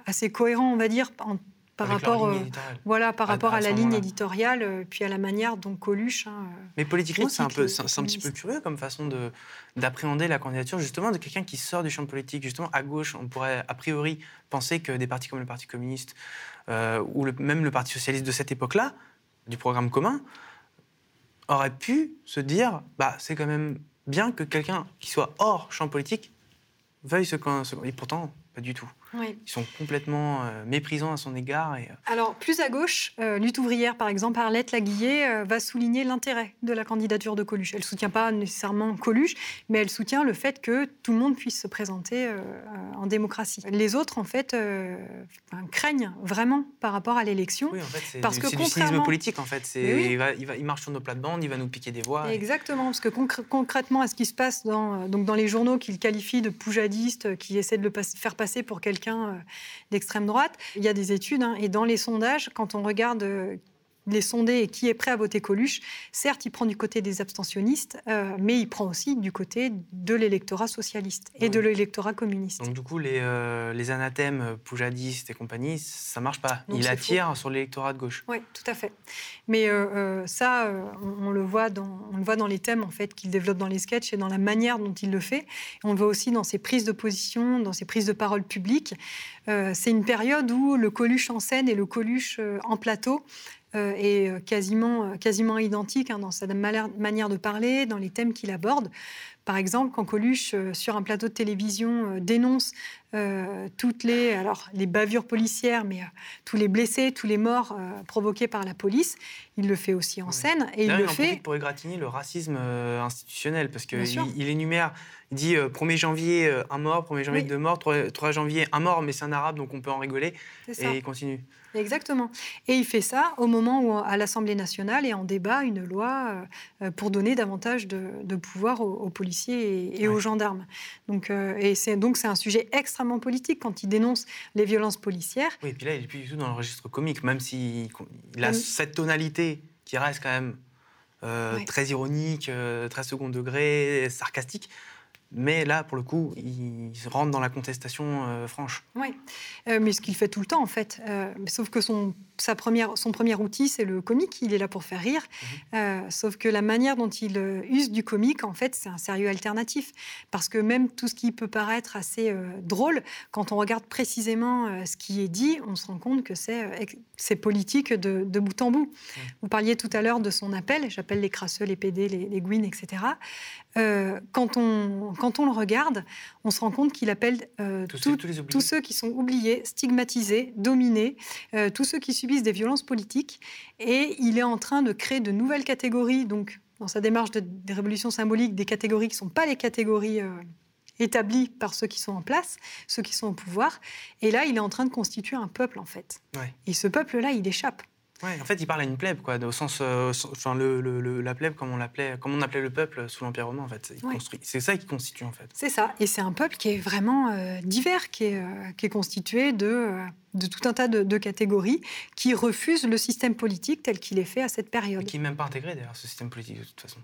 assez cohérent, on va dire, en- par avec rapport, euh, voilà, par à- rapport à la ligne éditoriale, euh, puis à la manière dont Coluche. hein, euh, Mais politiquement, c'est un, peu, c'est un petit peu curieux comme façon de- d'appréhender la candidature justement de quelqu'un qui sort du champ politique. Justement, à gauche, on pourrait a priori penser que des partis comme le Parti communiste euh, ou le- même le Parti socialiste de cette époque-là, du programme commun, auraient pu se dire bah, c'est quand même bien que quelqu'un qui soit hors champ politique veuille se- Et pourtant, pas du tout. Oui. Ils sont complètement euh, méprisants à son égard. Et, euh, Alors, plus à gauche, euh, Lutte ouvrière, par exemple, Arlette Laguillet, va souligner l'intérêt de la candidature de Coluche. Elle ne soutient pas nécessairement Coluche, mais elle soutient le fait que tout le monde puisse se présenter en démocratie. Les autres, en fait, craignent vraiment par rapport à l'élection. oui, en fait, c'est Parce du, que du politique. En fait, oui. il, va, il, va- il marche sur nos plates-bandes, il va nous piquer des voix. et- Exactement, parce que concr- concrètement, à ce qui se passe dans, donc dans les journaux qu'il qualifie de poujadiste, qui essaie de le pas- faire passer pour quelqu'un euh, d'extrême droite, il y a des études, hein, et dans les sondages, quand on regarde euh, les sondés et qui est prêt à voter Coluche, certes, il prend du côté des abstentionnistes, euh, mais il prend aussi du côté de l'électorat socialiste et de l'électorat communiste. Donc du coup, les, euh, les anathèmes poujadistes et compagnie, ça marche pas. Il attire sur l'électorat de gauche. Oui, tout à fait. Mais euh, ça, on, on le voit dans, on le voit dans les thèmes en fait qu'il développe dans les sketchs et dans la manière dont il le fait. On le voit aussi dans ses prises de position, dans ses prises de parole publiques. C'est une période où le Coluche en scène et le Coluche en plateau euh, est euh, quasiment, euh, quasiment identique hein, dans sa manière de parler, dans les thèmes qu'il aborde. Par exemple, quand Coluche, sur un plateau de télévision, dénonce euh, toutes les, alors, les bavures policières, mais euh, tous les blessés, tous les morts euh, provoqués par la police, il le fait aussi en scène et il le en fait. pour égratigner le racisme institutionnel, parce qu'il il énumère, il dit euh, 1er janvier, un mort, 1er janvier, Oui. deux morts, 3, 3 janvier, un mort, mais c'est un arabe, donc on peut en rigoler, et il continue. Exactement. Et il fait ça au moment où, à l'Assemblée nationale, est en débat une loi pour donner davantage de, de pouvoir aux, aux policiers et, et Ouais. aux gendarmes. Donc, et c'est donc c'est un sujet extrêmement politique quand il dénonce les violences policières. Oui, et puis là, il n'est plus du tout dans le registre comique, même s'il il a Hum. cette tonalité qui reste quand même euh, Ouais. très ironique, euh, très second degré, sarcastique. Mais là, pour le coup, il rentre dans la contestation euh, franche. Oui, mais ce qu'il fait tout le temps en fait. Sauf que son, sa première, son premier outil, c'est le comique. Il est là pour faire rire. Euh, sauf que la manière dont il euh, use du comique, en fait, c'est un sérieux alternatif. Parce que même tout ce qui peut paraître assez euh, drôle, quand on regarde précisément euh, ce qui est dit, on se rend compte que c'est politique de, de bout en bout. Vous parliez tout à l'heure de son appel. J'appelle les crasseux, les PD, les, les gouines, etc. Quand, on, quand on le regarde, on se rend compte qu'il appelle Tous, tout- ceux- tous les oubliés. tous ceux qui sont oubliés, stigmatisés, dominés, tous ceux qui subissent des violences politiques. Et il est en train de créer de nouvelles catégories, donc dans sa démarche de, des révolutions symboliques, des catégories qui ne sont pas les catégories euh, établies par ceux qui sont en place, ceux qui sont au pouvoir. Et là, il est en train de constituer un peuple, en fait. Ouais. Et ce peuple-là, il échappe. Ouais, en fait, il parle à une plèbe, quoi, au sens, euh, enfin, le, le- le- la plèbe comme on l'appelait, comme on appelait le peuple sous l'Empire romain, en fait. Ouais. C'est ça qui constitue, en fait. C'est ça. Et c'est un peuple qui est vraiment euh, divers, qui est, euh, qui est constitué de, de tout un tas de, de catégories qui refusent le système politique tel qu'il est fait à cette période. Qui n'est même pas intégré, d'ailleurs, ce système politique, de toute façon.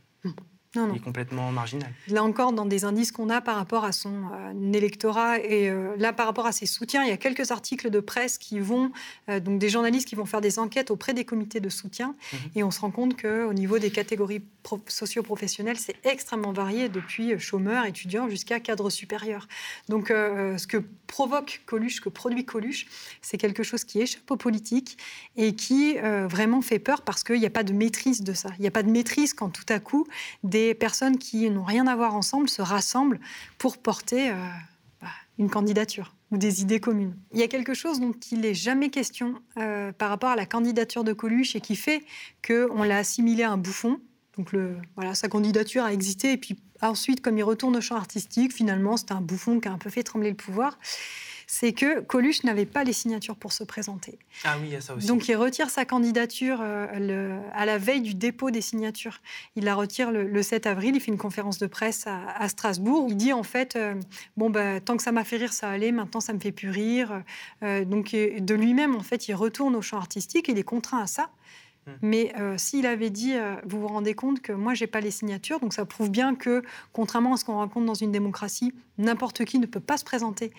Non, non. Il est complètement marginal. Là encore, dans des indices qu'on a par rapport à son euh, électorat et euh, là par rapport à ses soutiens, il y a quelques articles de presse qui vont, euh, donc des journalistes qui vont faire des enquêtes auprès des comités de soutien Mhm. et on se rend compte qu'au niveau des catégories pro- socio-professionnelles, c'est extrêmement varié depuis chômeurs, étudiants jusqu'à cadres supérieurs. Donc ce que provoque Coluche, ce que produit Coluche, c'est quelque chose qui échappe aux politiques et qui vraiment fait peur parce qu'il n'y a pas de maîtrise de ça. Il n'y a pas de maîtrise quand tout à coup des personnes qui n'ont rien à voir ensemble se rassemblent pour porter euh, bah, une candidature ou des idées communes. Il y a quelque chose dont il n'est jamais question euh, par rapport à la candidature de Coluche et qui fait qu'on l'a assimilé à un bouffon. Donc voilà, sa candidature a existé et puis ensuite, comme il retourne au champ artistique, finalement, c'était un bouffon qui a un peu fait trembler le pouvoir. C'est que Coluche n'avait pas les signatures pour se présenter. Ah oui, il y a ça aussi. Donc il retire sa candidature euh, le- à la veille du dépôt des signatures. Il la retire le, le 7 avril, il fait une conférence de presse à, à Strasbourg. Il dit en fait, euh, bon, bah, tant que ça m'a fait rire, ça allait, maintenant ça me fait plus rire. Euh, donc de lui-même, en fait, il retourne au champ artistique, il est contraint à ça. Hmm. Mais euh, s'il avait dit, euh, vous vous rendez compte que moi, j'ai pas les signatures, donc ça prouve bien que, contrairement à ce qu'on raconte dans une démocratie, n'importe qui ne peut pas se présenter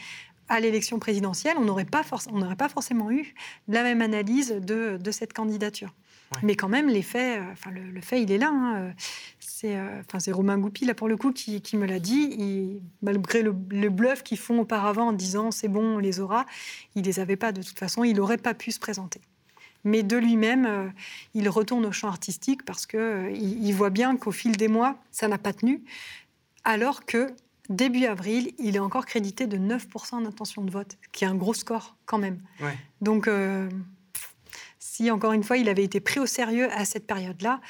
à l'élection présidentielle, on n'aurait pas, forc- forcément eu la même analyse de, de cette candidature. Ouais. Mais quand même, les faits, euh, enfin, le, le fait, il est là. hein, euh, C'est euh, enfin, c'est Romain Goupil, là, pour le coup, qui, qui me l'a dit. Il- malgré le, le bluff qu'ils font auparavant en disant c'est bon, on les aura, il les avait pas de toute façon. Il n'aurait pas pu se présenter. Mais de lui-même, il retourne au champ artistique parce qu'il il il voit bien qu'au fil des mois, ça n'a pas tenu. Alors que début avril, il est encore crédité de 9% d'intention de vote, qui est un gros score quand même. Ouais. Donc, euh, si encore une fois, il avait été pris au sérieux à cette période-là,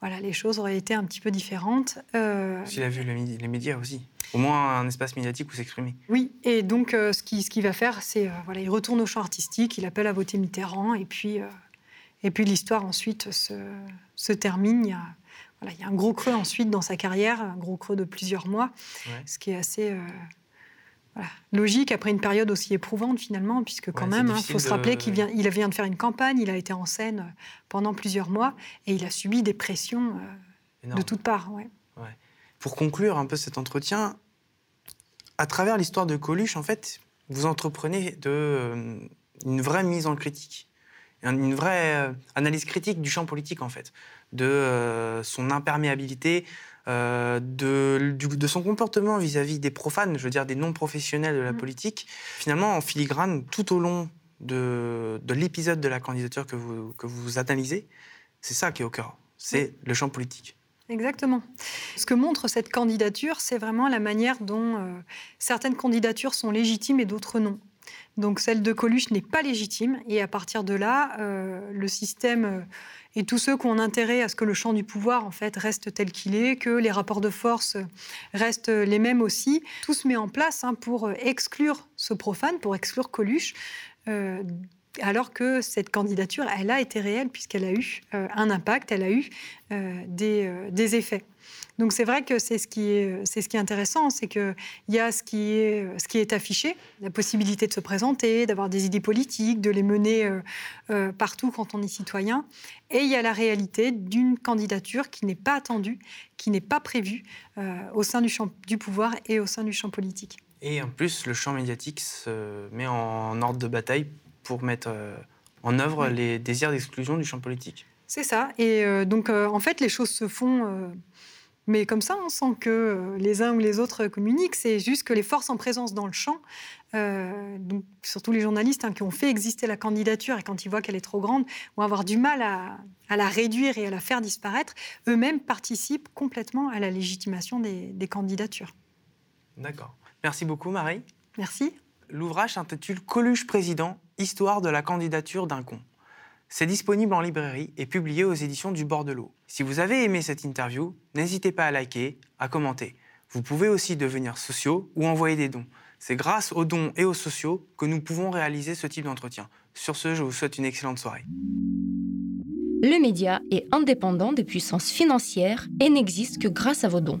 voilà, les choses auraient été un petit peu différentes. Euh, S'il a vu les, midi- les médias aussi. Au moins un espace médiatique où s'exprimer. oui, et donc euh, ce qu'il ce qu'il va faire, c'est euh, voilà, il retourne au champ artistique, il appelle à voter Mitterrand, et puis, et puis l'histoire ensuite se, se termine. Il y, a, voilà, il y a un gros creux ensuite dans sa carrière, un gros creux de plusieurs mois, Ouais. ce qui est assez euh, voilà, logique après une période aussi éprouvante finalement, puisque quand Ouais, même, il difficile faut se rappeler qu'il vient, il vient de faire une campagne, il a été en scène euh, pendant plusieurs mois, et il a subi des pressions euh, de toutes parts. ouais. Pour conclure un peu cet entretien, à travers l'histoire de Coluche, en fait, vous entreprenez de, euh, une vraie mise en critique, un- une vraie analyse critique du champ politique, en fait, de euh, son imperméabilité, euh, de, du- de son comportement vis-à-vis des profanes, je veux dire des non-professionnels de la Mhm. politique. Finalement, en filigrane, tout au long de, de l'épisode de la candidature que vous, que vous analysez, c'est ça qui est au cœur, c'est le champ politique. Exactement. Ce que montre cette candidature, c'est vraiment la manière dont euh, certaines candidatures sont légitimes et d'autres non. Donc celle de Coluche n'est pas légitime et à partir de là, euh, le système et tous ceux qui ont intérêt à ce que le champ du pouvoir en fait reste tel qu'il est, que les rapports de force restent les mêmes aussi, tout se met en place hein, pour exclure ce profane, pour exclure Coluche. euh, alors que cette candidature, elle a été réelle puisqu'elle a eu euh, un impact, elle a eu euh, des, euh, des effets. Donc c'est vrai que c'est ce qui est, intéressant, c'est qu'il y a ce qui, est, affiché, la possibilité de se présenter, d'avoir des idées politiques, de les mener partout quand on est citoyen, et il y a la réalité d'une candidature qui n'est pas attendue, qui n'est pas prévue au sein du champ du pouvoir et au sein du champ politique. Et en plus, le champ médiatique se met en ordre de bataille pour mettre euh, en œuvre Oui. les désirs d'exclusion du champ politique. C'est ça. Et euh, donc, euh, en fait, les choses se font, euh, mais comme ça, hein, sans que les uns ou les autres communiquent. C'est juste que les forces en présence dans le champ, donc surtout les journalistes hein, qui ont fait exister la candidature et quand ils voient qu'elle est trop grande, vont avoir du mal à, à la réduire et à la faire disparaître. Eux-mêmes participent complètement à la légitimation des, des candidatures. D'accord. Merci beaucoup, Marie. Merci. L'ouvrage s'intitule Coluche président, histoire de la candidature d'un con. C'est disponible en librairie et publié aux éditions du Bord de l'eau. Si vous avez aimé cette interview, n'hésitez pas à liker, à commenter. Vous pouvez aussi devenir sociaux ou envoyer des dons. C'est grâce aux dons et aux sociaux que nous pouvons réaliser ce type d'entretien. Sur ce, je vous souhaite une excellente soirée. Le média est indépendant des puissances financières et n'existe que grâce à vos dons.